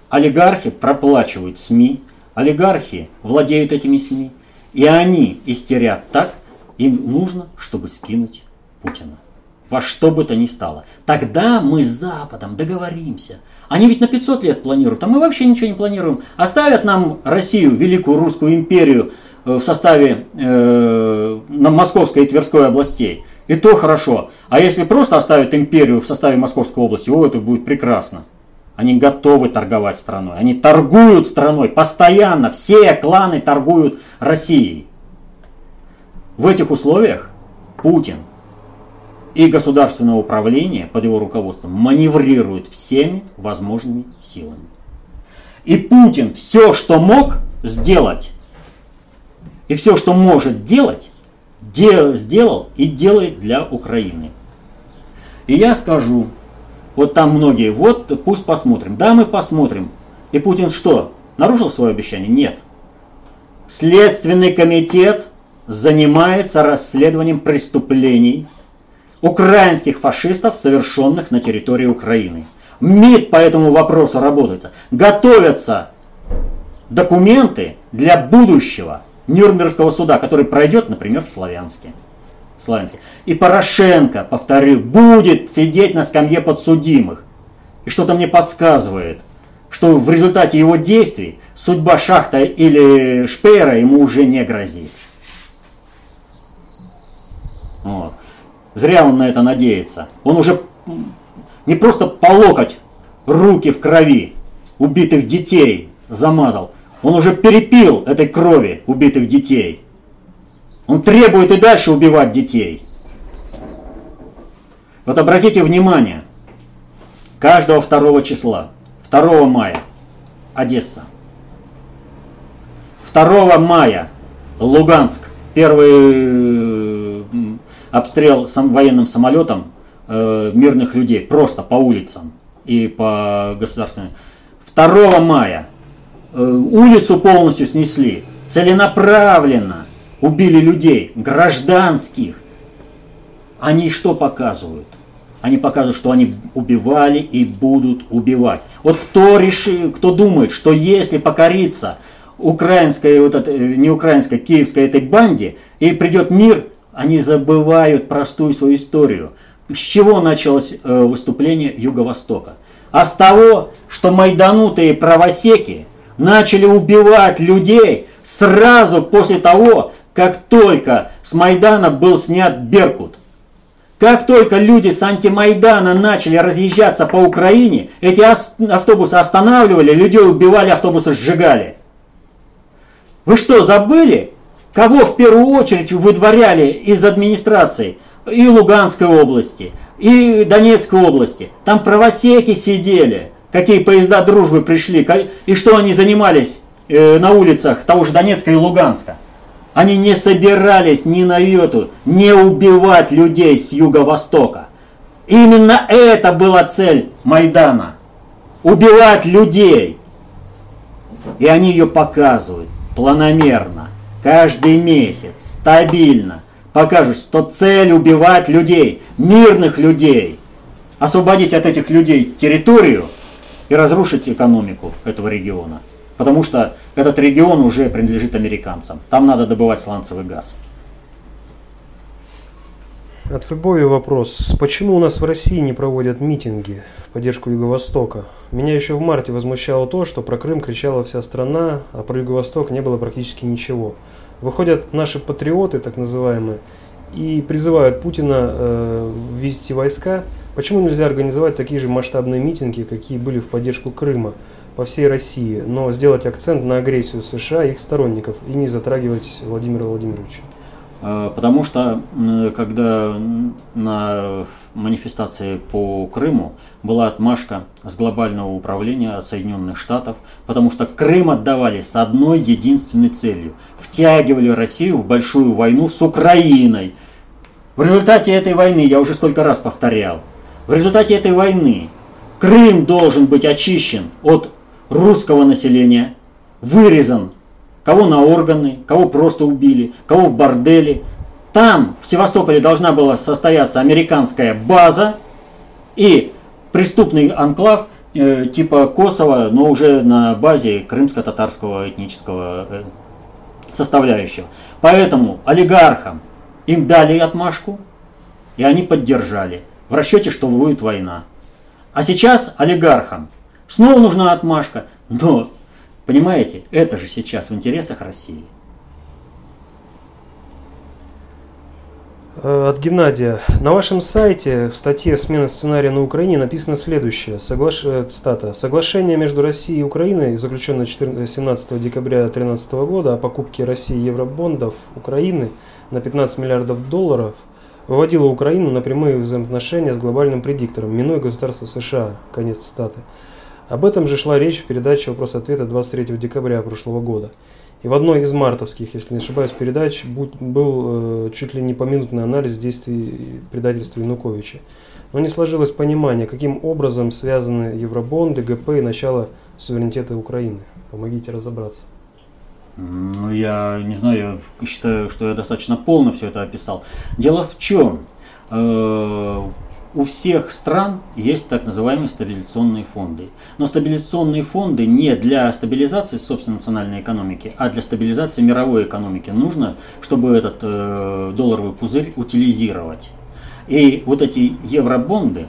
Олигархи проплачивают СМИ, олигархи владеют этими СМИ, и они истерят так, им нужно, чтобы скинуть Путина. Во что бы то ни стало. Тогда мы с Западом договоримся. Они ведь на 500 лет планируют, а мы вообще ничего не планируем. Оставят нам Россию, Великую Русскую империю э, в составе э, Московской и Тверской областей. И то хорошо. А если просто оставить империю в составе Московской области, о, это будет прекрасно. Они готовы торговать страной. Они торгуют страной постоянно. Все кланы торгуют Россией. В этих условиях Путин и государственное управление под его руководством маневрируют всеми возможными силами. И Путин все, что мог сделать, и все, что может делать, дел, сделал и делает для Украины. И я скажу, вот там многие, вот пусть посмотрим. Да, мы посмотрим. И Путин что, нарушил свое обещание? Нет. Следственный комитет занимается расследованием преступлений украинских фашистов, совершенных на территории Украины. МИД по этому вопросу работается. Готовятся документы для будущего Нюрнбергского суда, который пройдет, например, в Славянске. Славянске. И Порошенко, повторю, будет сидеть на скамье подсудимых. И что-то мне подсказывает, что в результате его действий судьба Шахта или Шпеера ему уже не грозит. Вот. Зря он на это надеется. Он уже не просто по локоть руки в крови убитых детей замазал, он уже перепил этой крови убитых детей. Он требует и дальше убивать детей. Вот обратите внимание, каждого второго числа, 2 мая, Одесса. 2 мая, Луганск, первый обстрел сам, военным самолетом э, мирных людей, просто по улицам и по государственным. 2 мая, Э, улицу полностью снесли, целенаправленно убили людей, гражданских. Они что показывают? Они показывают, что они убивали и будут убивать. Вот кто решил, кто думает, что если покориться украинской, вот это, э, не украинской, киевской этой банде, и придет мир, они забывают простую свою историю. С чего началось э, выступление Юго-Востока? а с того, что майданутые правосеки начали убивать людей сразу после того, как только с Майдана был снят Беркут. Как только люди с антимайдана начали разъезжаться по Украине, эти автобусы останавливали, людей убивали, автобусы сжигали. Вы что, забыли, кого в первую очередь выдворяли из администрации и Луганской области, и Донецкой области? Там правосеки сидели, какие поезда дружбы пришли, и что они занимались э, на улицах того же Донецка и Луганска. Они не собирались ни на йоту не убивать людей с юго-востока. Именно это была цель Майдана. Убивать людей. И они ее показывают планомерно, каждый месяц, стабильно. Покажут, что цель убивать людей, мирных людей. Освободить от этих людей территорию и разрушить экономику этого региона. Потому что этот регион уже принадлежит американцам. Там надо добывать сланцевый газ. От Фрибови вопрос. Почему у нас в России не проводят митинги в поддержку Юго-Востока? Меня еще в марте возмущало то, что про Крым кричала вся страна, а про Юго-Восток не было практически ничего. Выходят наши патриоты, так называемые, и призывают Путина э, ввести войска. Почему нельзя организовать такие же масштабные митинги, какие были в поддержку Крыма? по всей России, но сделать акцент на агрессию США и их сторонников и не затрагивать Владимира Владимировича. А, потому что когда на манифестации по Крыму была отмашка с глобального управления от Соединенных Штатов, потому что Крым отдавали с одной единственной целью – втягивали Россию в большую войну с Украиной. В результате этой войны, я уже сколько раз повторял, в результате этой войны Крым должен быть очищен от русского населения вырезан. Кого на органы, кого просто убили, кого в борделе. Там, в Севастополе, должна была состояться американская база и преступный анклав э, типа Косово, но уже на базе крымско-татарского этнического э, составляющего. Поэтому олигархам им дали отмашку, и они поддержали в расчете, что будет война. А сейчас олигархам Снова нужна отмашка. Но, понимаете, это же сейчас в интересах России. Э, от Геннадия. На вашем сайте в статье «Смена сценария на Украине» написано следующее. Соглаш... Э, цитата. «Соглашение между Россией и Украиной, заключенное 17 декабря 2013 года о покупке России евробондов Украины на 15 миллиардов долларов, выводило Украину на прямые взаимоотношения с глобальным предиктором, минуя государство США». Конец цитаты. Об этом же шла речь в передаче «Вопрос-ответа» 23 декабря прошлого года. И в одной из мартовских, если не ошибаюсь, передач был э, чуть ли не поминутный анализ действий предательства Януковича. Но не сложилось понимание, каким образом связаны евробонды, ГП и начало суверенитета Украины. Помогите разобраться. Ну, я не знаю, я считаю, что я достаточно полно все это описал. Дело в чем? Э, у всех стран есть так называемые стабилизационные фонды. Но стабилизационные фонды не для стабилизации собственной национальной экономики, а для стабилизации мировой экономики. Нужно, чтобы этот э, долларовый пузырь утилизировать. И вот эти евробонды,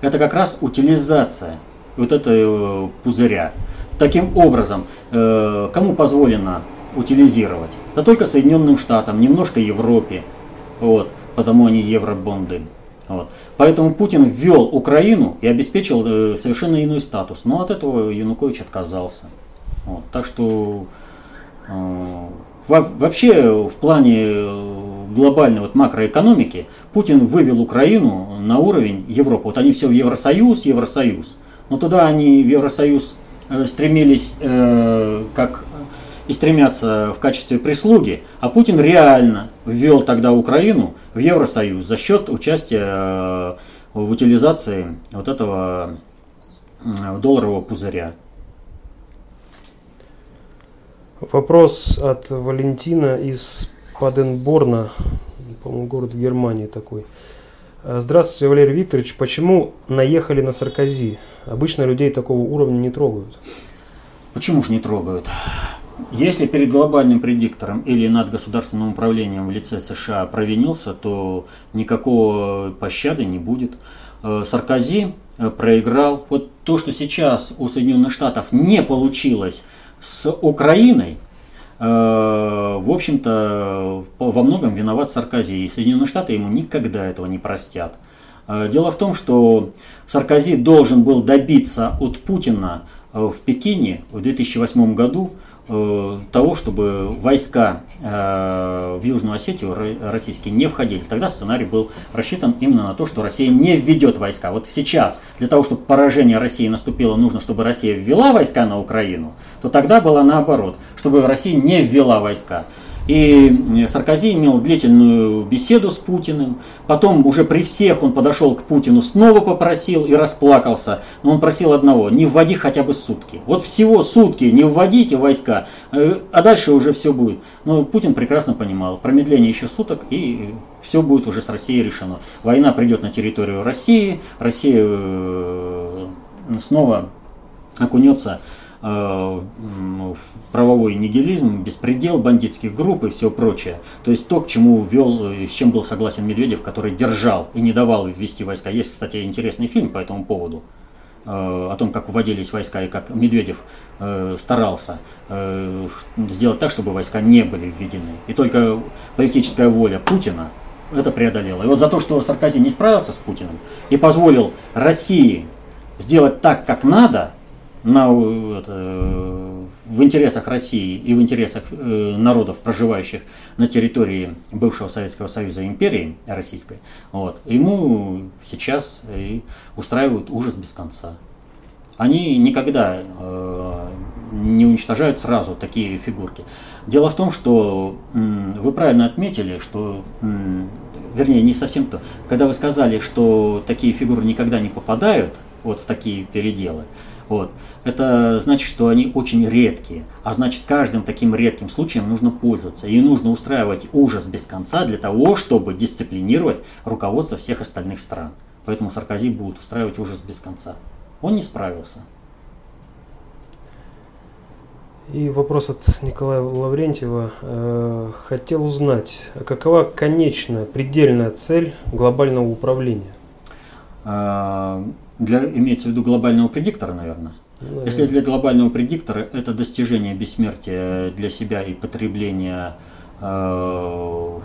это как раз утилизация вот этого э, пузыря. Таким образом, э, кому позволено утилизировать? Да только Соединенным Штатам, немножко Европе. Вот, потому они евробонды. Вот. Поэтому Путин ввел Украину и обеспечил э, совершенно иной статус. Но от этого Янукович отказался. Вот. Так что э, вообще в плане глобальной вот макроэкономики Путин вывел Украину на уровень Европы. Вот они все в Евросоюз, Евросоюз. Но туда они в Евросоюз стремились э, как и стремятся в качестве прислуги, а Путин реально ввел тогда Украину в Евросоюз за счет участия э, в утилизации вот этого э, долларового пузыря. Вопрос от Валентина из Паденборна, по-моему, город в Германии такой. Э, здравствуйте, Валерий Викторович. Почему наехали на Саркози? Обычно людей такого уровня не трогают. Почему же не трогают? если перед глобальным предиктором или над государственным управлением в лице США провинился, то никакого пощады не будет. Э, Саркози э, проиграл. Вот то, что сейчас у Соединенных Штатов не получилось с Украиной, в общем-то, во многом виноват Саркози. И Соединенные Штаты ему никогда этого не простят. Дело в том, что Саркози должен был добиться от Путина в Пекине в 2008 году Э, того, чтобы войска э, в Южную Осетию российские не входили. Тогда сценарий был рассчитан именно на то, что Россия не введет войска. Вот сейчас для того, чтобы поражение России наступило, нужно, чтобы Россия ввела войска на Украину, то тогда было наоборот, чтобы Россия не ввела войска. И Саркози имел длительную беседу с Путиным. Потом уже при всех он подошел к Путину, снова попросил и расплакался. Но он просил одного, не вводи хотя бы сутки. Вот всего сутки не вводите войска, э, а дальше уже все будет. Но Путин прекрасно понимал, промедление еще суток и все будет уже с Россией решено. Война придет на территорию России, Россия э, снова окунется Э, правовой нигилизм, беспредел бандитских групп и все прочее. То есть то, к чему вел, э, с чем был согласен Медведев, который держал и не давал ввести войска. Есть, кстати, интересный фильм по этому поводу э, о том, как вводились войска и как Медведев старался сделать так, чтобы войска не были введены. И только политическая воля Путина это преодолела. И вот за то, что Саркози не справился с Путиным и позволил России сделать так, как надо – на, это, в интересах России и в интересах э, народов, проживающих на территории бывшего Советского Союза империи российской, вот, ему сейчас и устраивают ужас без конца. Они никогда э, не уничтожают сразу такие фигурки. Дело в том, что м, вы правильно отметили, что, м, вернее, не совсем то, когда вы сказали, что такие фигуры никогда не попадают вот в такие переделы, вот. Это значит, что они очень редкие. А значит, каждым таким редким случаем нужно пользоваться. И нужно устраивать ужас без конца для того, чтобы дисциплинировать руководство всех остальных стран. Поэтому Саркози будет устраивать ужас без конца. Он не справился. И вопрос от Николая Лаврентьева. Э, хотел узнать, какова конечная, предельная цель глобального управления? Для, имеется в виду глобального предиктора, наверное. Ну, Если для глобального предиктора это достижение бессмертия для себя и потребление э,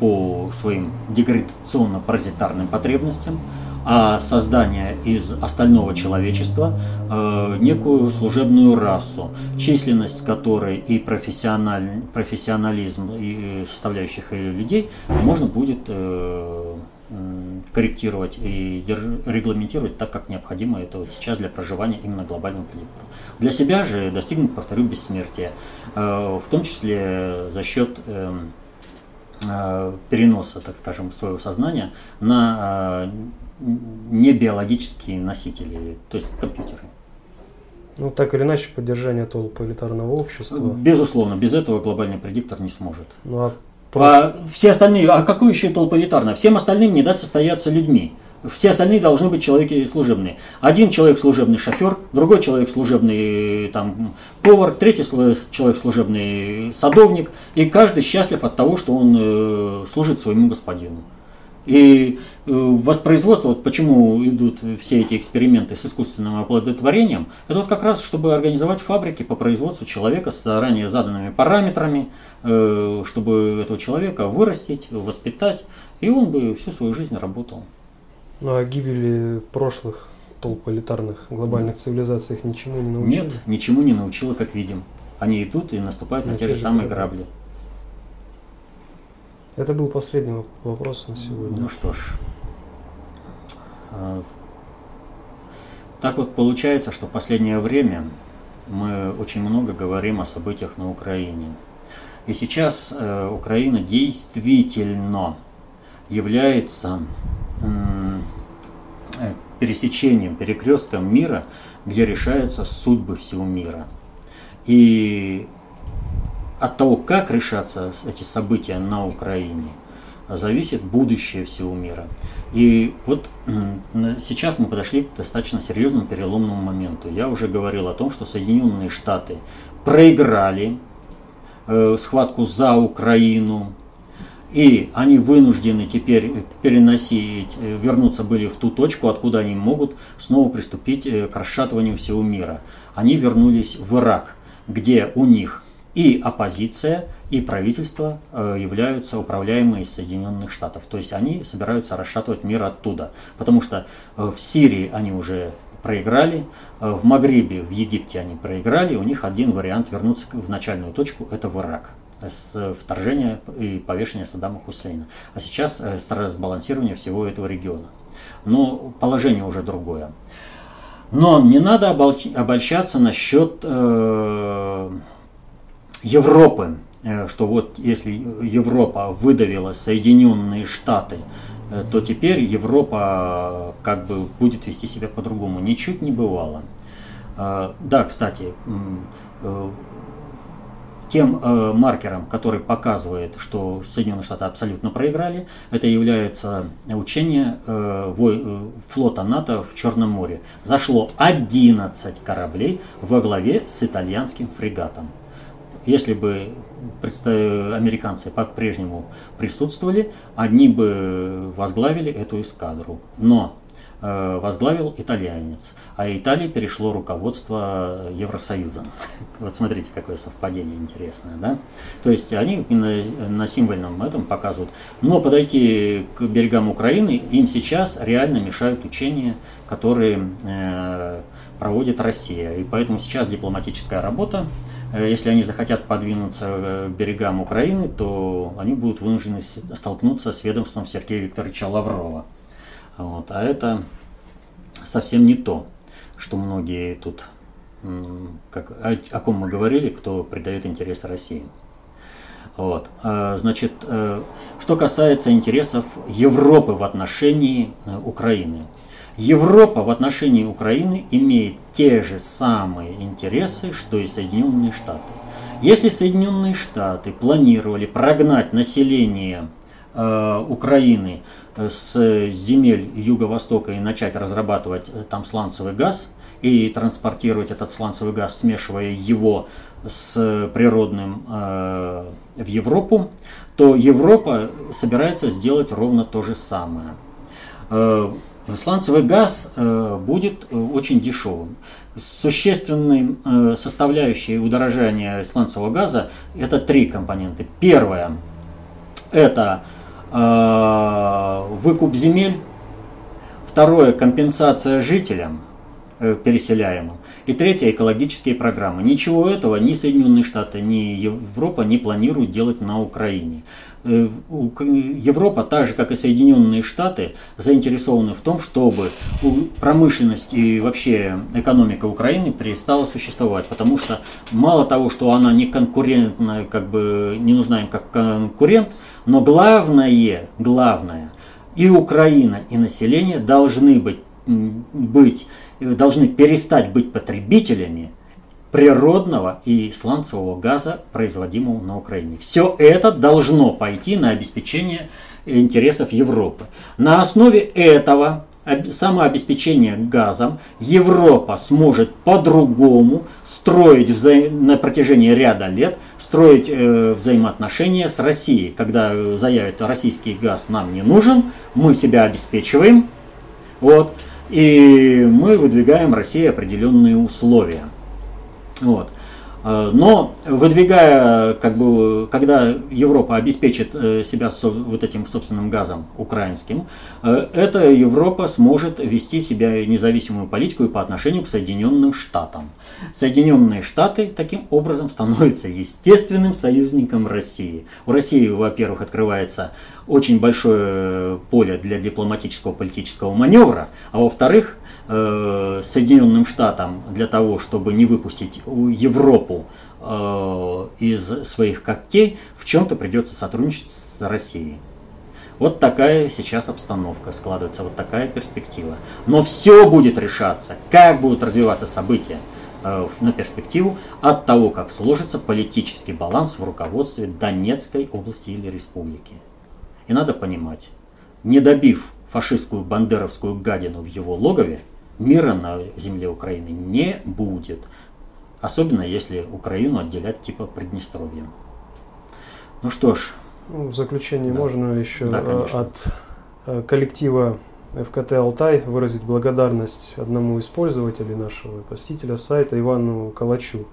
по своим деградационно-паразитарным потребностям, а создание из остального человечества э, некую служебную расу, численность которой и профессиональ, профессионализм и составляющих ее людей можно будет э, корректировать и регламентировать так, как необходимо это вот сейчас для проживания именно глобального предиктора. Для себя же достигнуть, повторю, бессмертия, э, в том числе за счет эм, э, переноса, так скажем, своего сознания на э, небиологические носители, то есть компьютеры. Ну, так или иначе, поддержание толполитарного общества. Безусловно, без этого глобальный предиктор не сможет. Ну, а а все остальные, а какое еще толполитарное? Всем остальным не дать состояться людьми. Все остальные должны быть человеки служебные. Один человек служебный шофер, другой человек служебный там, повар, третий человек служебный садовник. И каждый счастлив от того, что он э, служит своему господину. И э, воспроизводство, вот почему идут все эти эксперименты с искусственным оплодотворением, это вот как раз, чтобы организовать фабрики по производству человека с заранее заданными параметрами, э, чтобы этого человека вырастить, воспитать, и он бы всю свою жизнь работал. Ну а гибели прошлых толполитарных глобальных цивилизаций их ничему не научили? Нет, ничему не научила, как видим. Они идут и наступают на, на те, те же самые грабли. грабли. Это был последний вопрос на сегодня. Ну что ж. А, так вот получается, что в последнее время мы очень много говорим о событиях на Украине. И сейчас э, Украина действительно является э, пересечением, перекрестком мира, где решаются судьбы всего мира. И от того, как решатся эти события на Украине, зависит будущее всего мира. И вот сейчас мы подошли к достаточно серьезному переломному моменту. Я уже говорил о том, что Соединенные Штаты проиграли э, схватку за Украину, и они вынуждены теперь переносить, э, вернуться были в ту точку, откуда они могут снова приступить э, к расшатыванию всего мира. Они вернулись в Ирак, где у них и оппозиция, и правительство э, являются управляемые из Соединенных Штатов. То есть они собираются расшатывать мир оттуда. Потому что в Сирии они уже проиграли, в Магрибе, в Египте они проиграли, у них один вариант вернуться в начальную точку, это в Ирак с вторжения и повешения Саддама Хусейна. А сейчас э, разбалансирование всего этого региона. Но положение уже другое. Но не надо обольщаться насчет э, Европы, э, что вот если Европа выдавила Соединенные Штаты, э, то теперь Европа как бы будет вести себя по-другому. Ничуть не бывало. Э, да, кстати, э, тем э, маркером, который показывает, что Соединенные Штаты абсолютно проиграли, это является учение э, вой, э, флота НАТО в Черном море. Зашло 11 кораблей во главе с итальянским фрегатом. Если бы американцы по-прежнему присутствовали, они бы возглавили эту эскадру. Но Э, возглавил итальянец, а Италии перешло руководство Евросоюзом. Вот смотрите, какое совпадение интересное, да? То есть они на, на символьном этом показывают. Но подойти к берегам Украины им сейчас реально мешают учения, которые э, проводит Россия. И поэтому сейчас дипломатическая работа. Э, если они захотят подвинуться э, к берегам Украины, то они будут вынуждены столкнуться с ведомством Сергея Викторовича Лаврова. Вот. А это совсем не то, что многие тут, как, о, о ком мы говорили, кто придает интерес России. Вот. А, значит, э, что касается интересов Европы в отношении э, Украины. Европа в отношении Украины имеет те же самые интересы, что и Соединенные Штаты. Если Соединенные Штаты планировали прогнать население э, Украины с земель Юго-Востока и начать разрабатывать э, там сланцевый газ и транспортировать этот сланцевый газ, смешивая его с природным э, в Европу, то Европа собирается сделать ровно то же самое. Сланцевый газ э, будет э, очень дешевым. Существенной э, составляющей удорожания сланцевого газа это три компоненты. Первое – это выкуп земель, второе – компенсация жителям переселяемым, и третье – экологические программы. Ничего этого ни Соединенные Штаты, ни Европа не планируют делать на Украине. Э, Европа, так же как и Соединенные Штаты, заинтересованы в том, чтобы промышленность и вообще экономика Украины перестала существовать, потому что мало того, что она не конкурентна, как бы не нужна им как конкурент – но главное, главное, и Украина, и население должны быть, быть, должны перестать быть потребителями природного и сланцевого газа, производимого на Украине. Все это должно пойти на обеспечение интересов Европы. На основе этого самообеспечения газом Европа сможет по-другому строить вза... на протяжении ряда лет строить э, взаимоотношения с Россией, когда э, заявят российский газ нам не нужен, мы себя обеспечиваем, вот, и мы выдвигаем России определенные условия. Вот. Э, но выдвигая, как бы, когда Европа обеспечит э, себя вот этим собственным газом украинским, э, эта Европа сможет вести себя независимую политику и по отношению к Соединенным Штатам. Соединенные Штаты таким образом становятся естественным союзником России. У России, во-первых, открывается очень большое поле для дипломатического политического маневра, а во-вторых, э, Соединенным Штатам для того, чтобы не выпустить Европу э, из своих когтей, в чем-то придется сотрудничать с Россией. Вот такая сейчас обстановка складывается, вот такая перспектива. Но все будет решаться, как будут развиваться события э, на перспективу от того, как сложится политический баланс в руководстве Донецкой области или республики. И надо понимать, не добив фашистскую бандеровскую гадину в его логове, мира на земле Украины не будет. Особенно если Украину отделять типа Приднестровьем. Ну что ж. Ну, в заключение да. можно еще да, от коллектива ФКТ «Алтай» выразить благодарность одному из пользователей нашего посетителя сайта Ивану Калачу,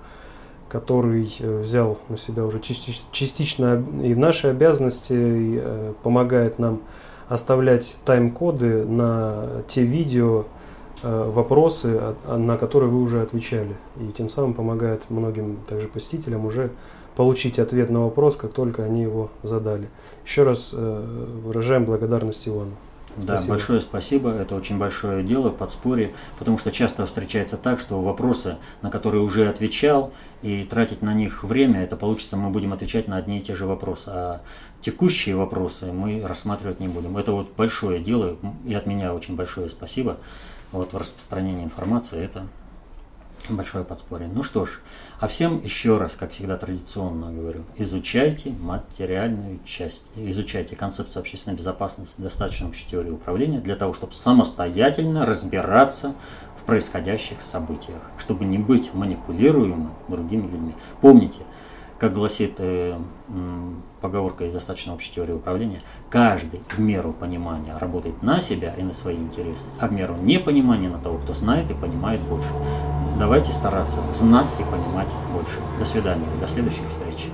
который э, взял на себя уже частично и наши обязанности, и э, помогает нам оставлять тайм-коды на те видео, э, вопросы, на которые вы уже отвечали. И тем самым помогает многим также посетителям уже получить ответ на вопрос, как только они его задали. Еще раз выражаем благодарность Ивану. Да, спасибо. большое спасибо. Это очень большое дело, подспорье, потому что часто встречается так, что вопросы, на которые уже отвечал, и тратить на них время, это получится, мы будем отвечать на одни и те же вопросы. А текущие вопросы мы рассматривать не будем. Это вот большое дело, и от меня очень большое спасибо. Вот в распространении информации это Большое подспорье. Ну что ж, а всем еще раз, как всегда традиционно говорю, изучайте материальную часть, изучайте концепцию общественной безопасности, достаточно общей теории управления для того, чтобы самостоятельно разбираться в происходящих событиях, чтобы не быть манипулируемым другими людьми. Помните, как гласит э, поговорка из достаточно общей теории управления, каждый в меру понимания работает на себя и на свои интересы, а в меру непонимания на того, кто знает и понимает больше. Давайте стараться знать и понимать больше. До свидания, до следующих встреч.